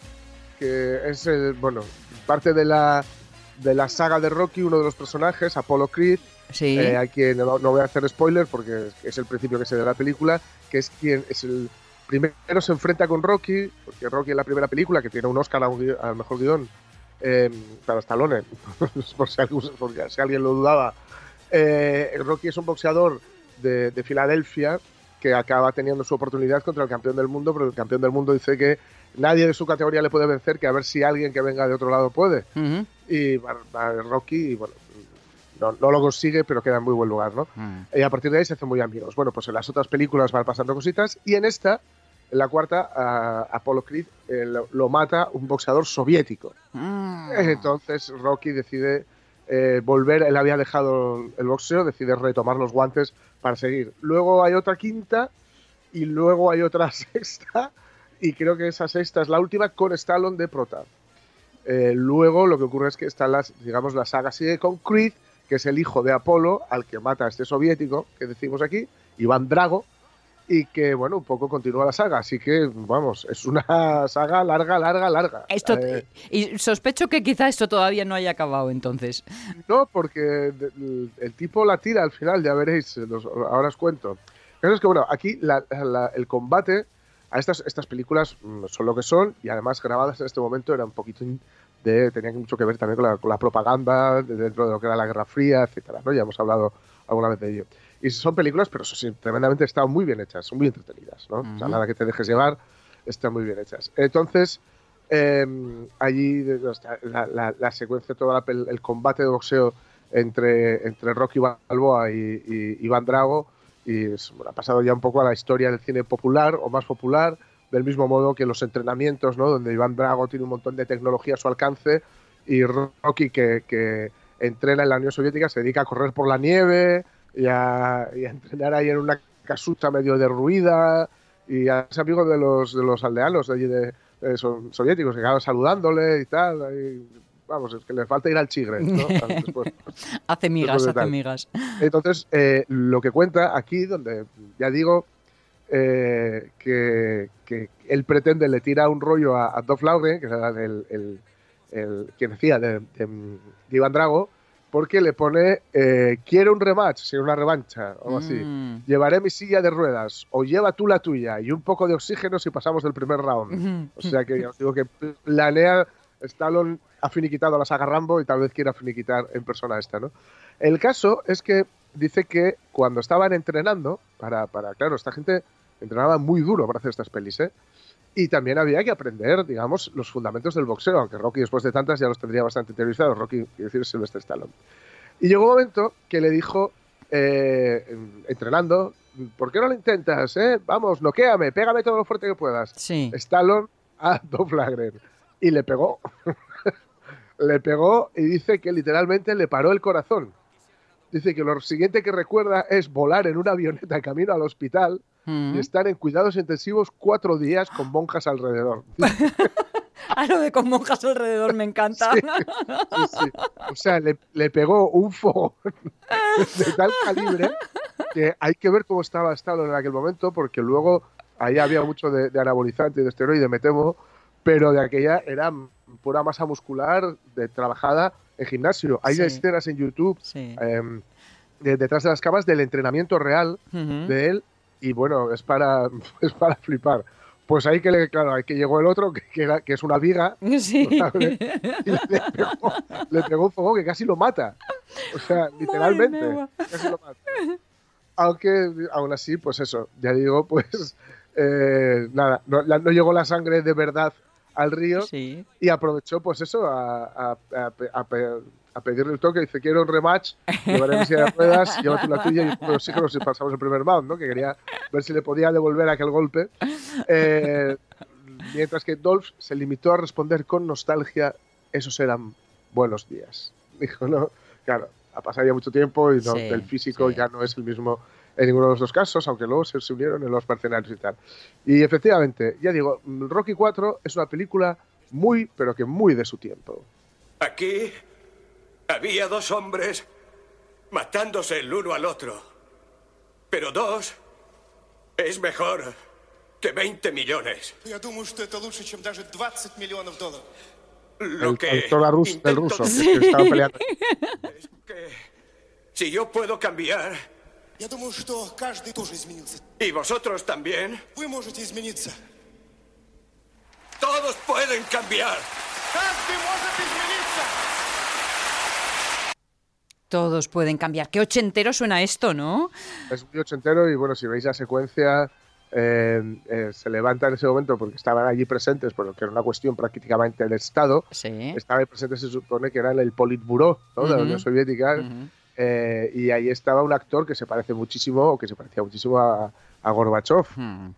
que es el, bueno, parte de la, de la saga de Rocky, uno de los personajes, Apollo Creed, sí. eh, a quien no, voy a hacer spoiler porque es el principio que se da la película, que es quien es el primero se enfrenta con Rocky, porque Rocky es la primera película que tiene un Oscar al mejor guion eh, para Stallone, (laughs) por si, si, alguien lo dudaba. Eh, Rocky es un boxeador de, de Filadelfia que acaba teniendo su oportunidad contra el campeón del mundo, pero el campeón del mundo dice que nadie de su categoría le puede vencer, que a ver si alguien que venga de otro lado puede. Y Rocky, bueno, no, lo consigue, pero queda en muy buen lugar, ¿no? Y a partir de ahí se hacen muy amigos. Bueno, pues en las otras películas van pasando cositas, y en esta, en la cuarta, Apollo Creed eh, lo, mata un boxeador soviético. Mm. Entonces Rocky decide eh, volver, él había dejado el boxeo, decide retomar los guantes para seguir. Luego hay otra quinta y luego hay otra (laughs) sexta y creo que esa sexta es la última con Stallone de prota. Eh, luego lo que ocurre es que está las, digamos, la saga sigue con Creed, que es el hijo de Apolo, al que mata a este soviético, que decimos aquí, Iván Drago, y que, bueno, un poco continúa la saga. Así que, vamos, es una (laughs) saga larga, larga, larga. Esto, eh, y sospecho que quizá esto todavía no haya acabado entonces. No, porque el, tipo la tira al final, ya veréis, ahora os cuento. es que, bueno, aquí el combate a estas, estas películas mm, son lo que son y además grabadas en este momento era un poquito de, tenían mucho que ver también con la, con la propaganda dentro de lo que era la Guerra Fría, etcétera, ¿no? Ya hemos hablado alguna vez de ello. Y son películas, pero eso sí, tremendamente están muy bien hechas, son muy entretenidas, ¿no? O sea, nada que te dejes llevar, están muy bien hechas. Entonces, em, allí la, la, secuencia, todo el combate de boxeo entre, entre Rocky Balboa y, y Iván Drago, y ha pasado ya un poco a la historia del cine popular o más popular, del mismo modo que los entrenamientos, ¿no? Donde Iván Drago tiene un montón de tecnología a su alcance y Rocky, que, que entrena en la Unión Soviética, se dedica a correr por la nieve, y a, entrenar ahí en una casucha medio derruida y a ser amigo de los, de los aldeanos de allí de, soviéticos que acaban saludándole y tal. vamos, es que le falta ir al chigre. ¿no? (laughs) hace migas, hace migas. Entonces, eh, lo que cuenta aquí, donde ya digo eh, que, que, él pretende, le tira un rollo a, a Dolph que era el, el, el, quien decía de, de, de Iván Drago, porque le pone eh, quiero un rematch, si una revancha, o algo así. Mm. Llevaré mi silla de ruedas, o lleva tú la tuya, y un poco de oxígeno si pasamos del primer round. O sea que os digo que planea, Stallone ha finiquitado a la saga Rambo y tal vez quiera finiquitar en persona esta, ¿no? El caso es que dice que cuando estaban entrenando, para, para claro, esta gente entrenaba muy duro para hacer estas pelis, ¿eh? Y también había que aprender, digamos, los fundamentos del boxeo, aunque Rocky después de tantas ya los tendría bastante interiorizados. Rocky, quiero decir, Sylvester Stallone. Y llegó un momento que le dijo eh, entrenando. ¿Por qué no lo intentas? Eh? Vamos, noquéame, pégame todo lo fuerte que puedas. Sí. Stallone a (laughs) Dolph Lundgren. Y le pegó. (laughs) le pegó y dice que literalmente le paró el corazón. Dice que lo siguiente que recuerda es volar en una avioneta camino al hospital y estar en cuidados intensivos cuatro días con monjas alrededor. (laughs) (laughs) A lo de con monjas alrededor me encanta. O sea, le, pegó un fuego (laughs) de tal calibre que hay que ver cómo estaba Stallone en aquel momento, porque luego ahí había mucho de, anabolizante y de esteroide, me temo, pero de aquella era pura masa muscular de, trabajada en gimnasio. Hay escenas en YouTube em, detrás de las camas del entrenamiento real de él y bueno, es para, (laughs) es para flipar. Pues ahí que, le, claro, ahí que llegó el otro, que, que, es una viga, (laughs) sí. y le, pegó, un fuego que casi lo mata. O sea, literalmente, casi lo mata. Aunque, aún así, pues eso, ya digo, (laughs) pues eh, nada, no, no, llegó la sangre de verdad al río y aprovechó, pues eso, a, a, a, a pedirle el toque, dice, quiero un rematch, llevaré mi silla de ruedas, (laughs) llévate la tuya y un poco oxígeno si pasamos el primer round, ¿no? Que quería ver si le podía devolver aquel golpe. Eh, mientras que Dolph se limitó a responder con nostalgia, esos eran buenos días. Dijo, no, claro, ha pasado ya mucho tiempo y el físico ya no es el mismo en ninguno de los dos casos, aunque luego se, se unieron en los mercenarios y tal. Y efectivamente, ya digo, Rocky 4 es una película muy, pero que muy de su tiempo. Aquí había dos hombres matándose el uno al otro. Pero dos es mejor que 20 millones. Lo que el, el ruso, que estaba peleando. Es que si yo puedo cambiar. ¿Y vosotros también? Todos pueden cambiar. Todos pueden cambiar. Qué ochentero suena esto, ¿no? Es muy ochentero y bueno, si veis la secuencia, eh, eh, se levanta en ese momento porque estaban allí presentes, porque era una cuestión prácticamente del Estado. Sí. Estaban presentes, se supone que era el Politburo de la Unión Soviética. Eh, y ahí estaba un actor que se parece muchísimo, o que se parecía muchísimo a, a Gorbachev.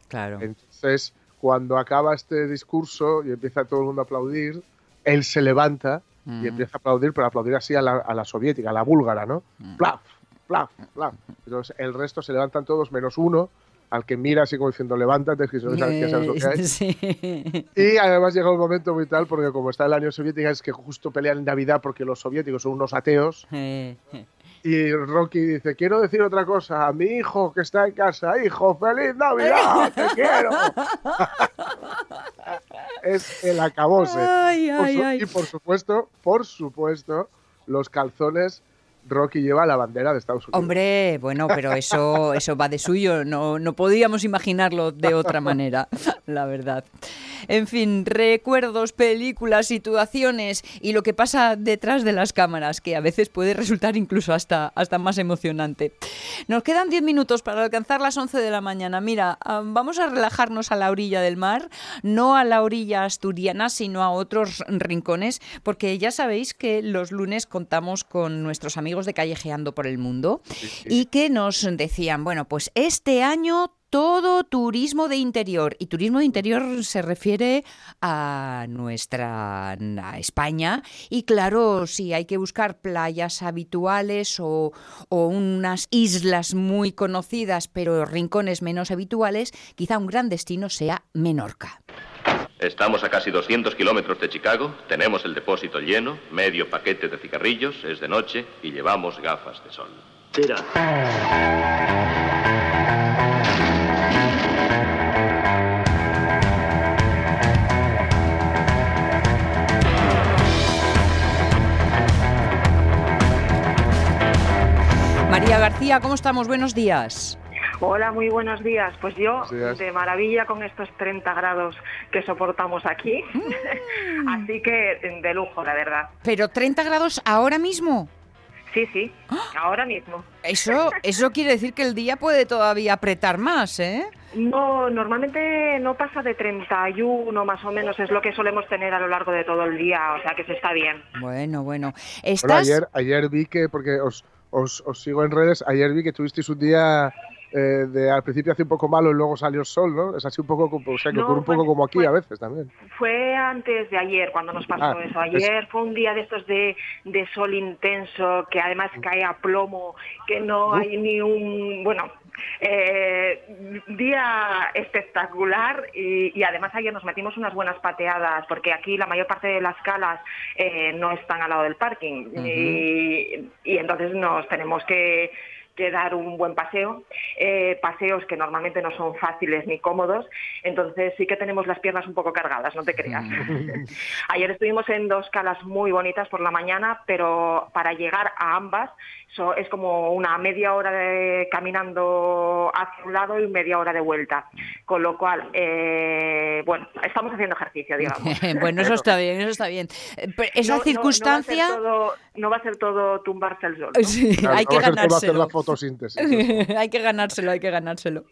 claro. Entonces, cuando acaba este discurso y empieza todo el mundo a aplaudir, él se levanta y empieza a aplaudir, pero aplaudir así a la, a la soviética, a la búlgara, ¿no? Plaf, plaf, plaf. Entonces el resto se levantan todos menos uno, al que mira así como diciendo levántate, que sabes, que sabes lo que hay. (laughs) Y además llega un momento muy tal, porque como está el año soviético, es que justo pelean en Navidad porque los soviéticos son unos ateos. (laughs) Y Rocky dice, quiero decir otra cosa, a mi hijo que está en casa, hijo, feliz Navidad, te quiero. (laughs) es el acabose. Y por supuesto, por supuesto, los calzones Rocky lleva la bandera de Estados Unidos. Hombre, bueno, pero eso, (laughs) eso va de suyo, no, no podíamos imaginarlo de otra manera, la verdad. En fin, recuerdos, películas, situaciones y lo que pasa detrás de las cámaras, que a veces puede resultar incluso hasta, hasta más emocionante. Nos quedan 10 minutos para alcanzar las 11 de la mañana. Mira, ah, vamos a relajarnos a la orilla del mar, no a la orilla asturiana, sino a otros rincones, porque ya sabéis que los lunes contamos con nuestros amigos de Callejeando por el Mundo y que nos decían, bueno, pues este año todo turismo de interior. Y turismo de interior se refiere a nuestra España. Y claro, si hay que buscar playas habituales o, o, unas islas muy conocidas, pero rincones menos habituales, quizá un gran destino sea Menorca. Estamos a casi 200 kilómetros de Chicago, tenemos el depósito lleno, medio paquete de cigarrillos, es de noche y llevamos gafas de sol. Tira. García, ¿cómo estamos? Buenos días. Hola, muy buenos días. Pues yo de maravilla con estos 30 grados que soportamos aquí. Mm. (laughs) Así que de lujo, la verdad. ¿Pero 30 grados ahora mismo? Sí, sí, ¡Ah! ahora mismo. Eso, (laughs) eso quiere decir que el día puede todavía apretar más, ¿eh? No, normalmente no pasa de 31 más o menos, es lo que solemos tener a lo largo de todo el día, o sea que se está bien. Bueno, bueno. ¿Estás... ayer, ayer vi que, porque os, os, os sigo en redes. Ayer vi que tuvisteis un día eh, de al principio hace un poco malo y luego salió el sol, ¿no? Es así un poco, o sea, que ocurre un poco como aquí a veces también. Fue antes de ayer cuando nos pasó ah, eso. Ayer fue un día de estos de, de, sol intenso, que además cae a plomo, que no hay ni un... Bueno, eh, día espectacular y, además ayer nos metimos unas buenas pateadas porque aquí la mayor parte de las calas eh, no están al lado del parking. Y, entonces nos tenemos que que dar un buen paseo, eh, paseos que normalmente no son fáciles ni cómodos, entonces sí que tenemos las piernas un poco cargadas, no te creas. (laughs) Ayer estuvimos en dos calas muy bonitas por la mañana, pero para llegar a ambas es como una media hora de, caminando hacia un lado y media hora de vuelta. Con lo cual, eh, bueno, estamos haciendo ejercicio, digamos. (laughs) bueno, eso está bien, eso está bien. esa circunstancia... No, va a ser todo tumbarse al sol. (laughs) hay que ganárselo. la fotosíntesis. (laughs) hay que ganárselo, hay que ganárselo.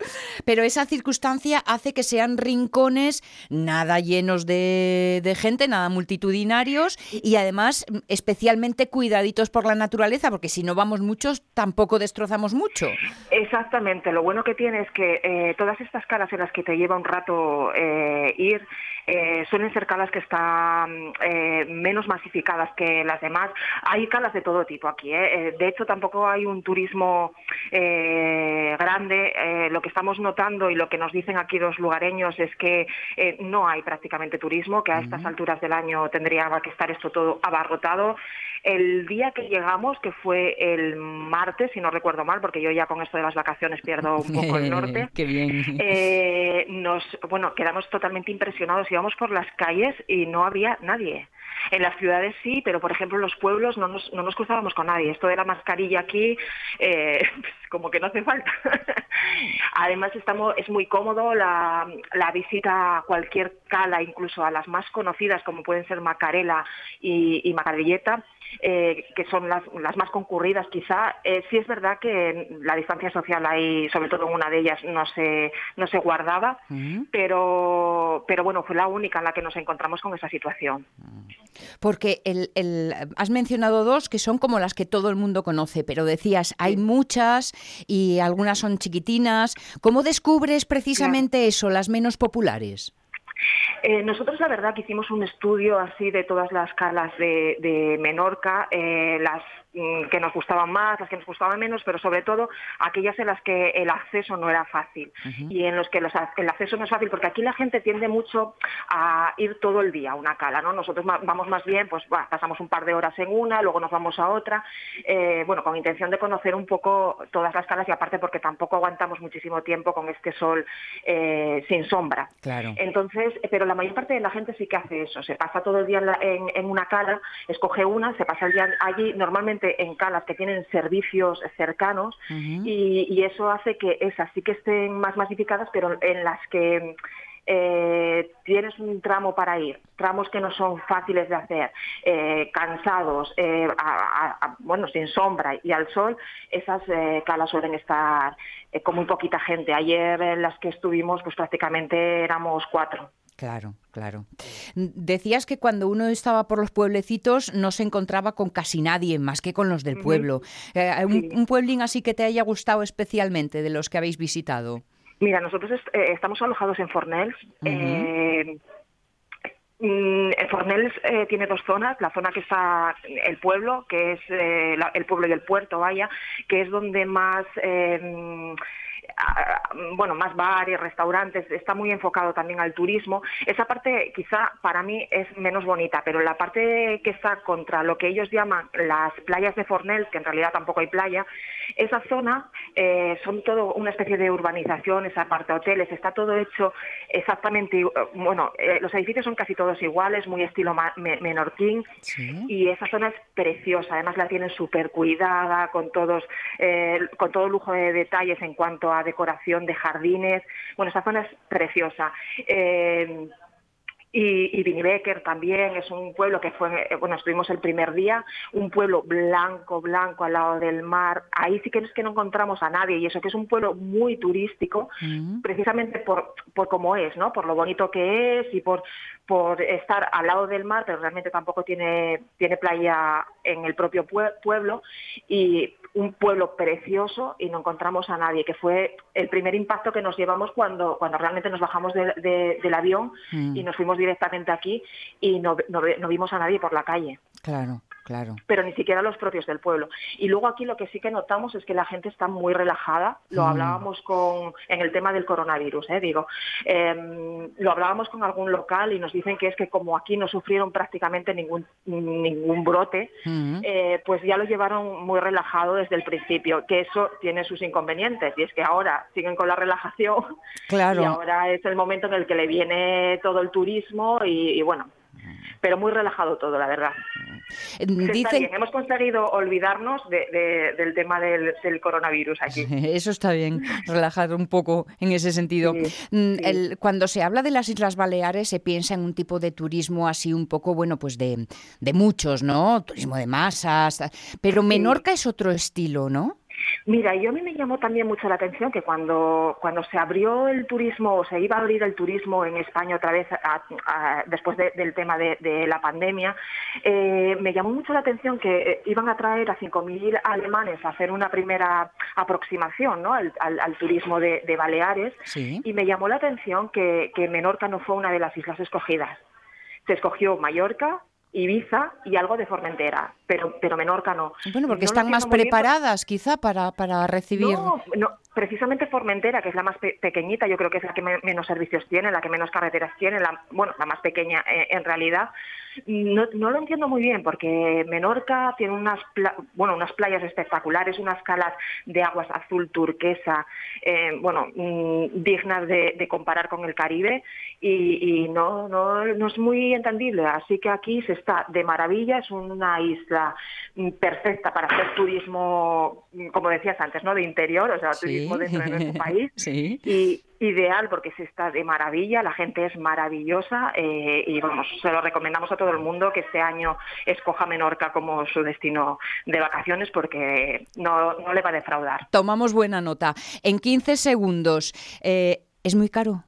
Pero esa circunstancia hace que sean rincones nada llenos de, de gente, nada multitudinarios y además especialmente cuidaditos por la naturaleza, porque si no vamos muchos, tampoco destrozamos mucho. Exactamente. Lo bueno que tiene es que eh, todas estas calas en las que te lleva un rato eh, ir eh, suelen ser calas que están menos masificadas que las demás. Hay calas de todo tipo aquí. De hecho, tampoco hay un turismo grande. lo que estamos notando y lo que nos dicen aquí los lugareños es que no hay prácticamente turismo, que a estas alturas del año tendría que estar esto todo abarrotado. El día que llegamos, que fue el martes, si no recuerdo mal, porque yo ya con esto de las vacaciones pierdo un poco el (laughs) norte. Qué bien. Eh, nos, bueno, quedamos totalmente impresionados. Íbamos por las calles y no había nadie. En las ciudades sí, pero por ejemplo en los pueblos no nos, no nos cruzábamos con nadie. Esto de la mascarilla aquí, eh, (laughs) pues, como que no hace falta. (laughs) Además estamos, es muy cómodo la, la, visita a cualquier cala, incluso a las más conocidas como pueden ser Macarela y, y eh, que son las, las, más concurridas quizá. Eh, sí es verdad que la distancia social ahí, sobre todo en una de ellas, no se, no se guardaba, pero, pero bueno, fue la única en la que nos encontramos con esa situación. Porque el, el, has mencionado dos que son como las que todo el mundo conoce, pero decías, hay muchas y algunas son chiquitinas. ¿Cómo descubres precisamente eso, las menos populares? Eh, nosotros la verdad que hicimos un estudio así de todas las calas de, Menorca, eh, las que nos gustaban más, las que nos gustaban menos, pero sobre todo aquellas en las que el acceso no era fácil y en los que el acceso no es fácil, porque aquí la gente tiende mucho a ir todo el día a una cala, ¿no? Nosotros vamos más bien, pues pasamos un par de horas en una, luego nos vamos a otra, eh, bueno, con intención de conocer un poco todas las calas y aparte porque tampoco aguantamos muchísimo tiempo con este sol eh, sin sombra. Claro. Entonces, pero la mayor parte de la gente sí que hace eso, se pasa todo el día en, en una cala, escoge una, se pasa el día allí, normalmente en calas que tienen servicios cercanos y, eso hace que esas sí que estén más masificadas, pero en las que eh, tienes un tramo para ir, tramos que no son fáciles de hacer, eh, cansados, eh, bueno, sin sombra y al sol, esas calas suelen estar con muy poquita gente. Ayer en las que estuvimos, pues prácticamente éramos cuatro. Claro, claro. Decías que cuando uno estaba por los pueblecitos no se encontraba con casi nadie más que con los del pueblo. Eh, un, pueblín así que te haya gustado especialmente de los que habéis visitado? Mira, nosotros eh, estamos alojados en Fornells. Eh, mm, Fornells tiene dos zonas, la zona que está el pueblo, que es el pueblo y el puerto, vaya, que es donde más bueno, más bares, restaurantes, está muy enfocado también al turismo. Esa parte quizá para mí es menos bonita, pero la parte que está contra lo que ellos llaman las playas de Fornells, que en realidad tampoco hay playa, esa zona eh, son todo una especie de urbanización, esa parte hoteles, está todo hecho exactamente, bueno, eh, los edificios son casi todos iguales, muy estilo menorquín, y esa zona es preciosa, además la tienen súper cuidada, con todos, eh, con todo lujo de detalles en cuanto a decoración de jardines. Bueno, esa zona es preciosa. Eh, y, y Becker también es un pueblo que fue, eh, bueno, estuvimos el primer día, un pueblo blanco, blanco al lado del mar. Ahí sí que es que no encontramos a nadie y eso que es un pueblo muy turístico, mm. precisamente por, por cómo es, ¿no? Por lo bonito que es y por, por estar al lado del mar, pero realmente tampoco tiene, tiene playa en el propio pueblo y un pueblo precioso y no encontramos a nadie, que fue el primer impacto que nos llevamos cuando, cuando realmente nos bajamos del avión mm. y nos fuimos directamente aquí y no, no vimos a nadie por la calle. Claro. Claro. Pero ni siquiera los propios del pueblo. Y luego aquí lo que sí que notamos es que la gente está muy relajada. Lo mm. hablábamos con en el tema del coronavirus, ¿eh? digo. Em, lo hablábamos con algún local y nos dicen que es que como aquí no sufrieron prácticamente ningún ningún brote, mm. eh, pues ya lo llevaron muy relajado desde el principio. Que eso tiene sus inconvenientes y es que ahora siguen con la relajación. (laughs) Claro. Y ahora es el momento en el que le viene todo el turismo y bueno, pero muy relajado todo, la verdad. Dicen... Hemos conseguido olvidarnos del tema del, coronavirus aquí. (laughs) Eso está bien, relajar un poco en ese sentido. Mm, cuando se habla de las Islas Baleares se piensa en un tipo de turismo así un poco, bueno, pues de, de muchos, ¿no? Turismo de masas, pero Menorca es otro estilo, ¿no? Mira, yo a mí me llamó también mucho la atención que cuando, cuando se abrió el turismo o se iba a abrir el turismo en España otra vez después del tema de, la pandemia, eh, me llamó mucho la atención que eh, iban a traer a 5.000 alemanes a hacer una primera aproximación ¿no? al, turismo de, Baleares y me llamó la atención que, que Menorca no fue una de las islas escogidas. Se escogió Mallorca, Ibiza y algo de Formentera, pero, pero Menorca no. Bueno, porque están más preparadas quizá para, para recibir... No, no, precisamente Formentera, que es la más pequeñita, yo creo que es la que menos servicios tiene, la que menos carreteras tiene, la, bueno, la más pequeña eh, en realidad, no, no, lo entiendo muy bien porque Menorca tiene unas, bueno, unas playas espectaculares, unas calas de aguas azul turquesa, eh, bueno, mm, dignas de, comparar con el Caribe y, no, no, no, es muy entendible. Así que aquí se está de maravilla, es una isla mm, perfecta para hacer turismo, mm, como decías antes, ¿no? De interior, o sea, turismo dentro de nuestro (laughs) país. Sí. Y, ideal porque se está de maravilla, la gente es maravillosa eh, y vamos, se lo recomendamos a todo el mundo que este año escoja Menorca como su destino de vacaciones porque no, no le va a defraudar. Tomamos buena nota. En 15 segundos, eh, ¿es muy caro?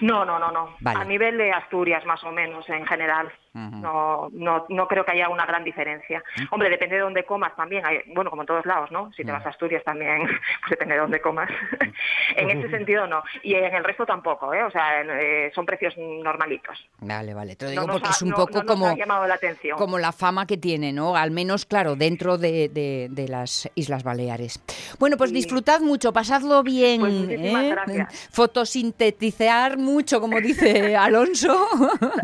No, no, no, no. A nivel de Asturias, más o menos, en general. No, no, no creo que haya una gran diferencia. Hombre, depende de dónde comas también. Hay, bueno, como en todos lados, ¿no? Si te vas a Asturias también, (laughs) pues depende de dónde comas. (laughs) en ese sentido no. Y en el resto tampoco, ¿eh? O sea, eh, son precios normalitos. Vale, vale. Te lo digo porque es un poco como, la atención. como la fama que tiene, ¿no? Al menos, claro, dentro de, de, las Islas Baleares. Bueno, pues disfrutad mucho, pasadlo bien. Pues ¿eh? Fotosintetizar mucho, como dice (laughs) Alonso.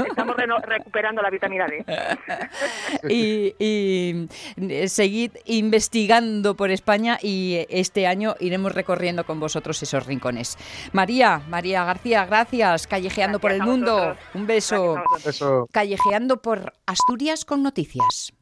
Estamos recuperando la vitamina D. (laughs) y, y eh, seguid investigando por España y este año iremos recorriendo con vosotros esos rincones. María, María García, gracias. Callejeando por el mundo. Un beso. beso. Callejeando por Asturias con noticias.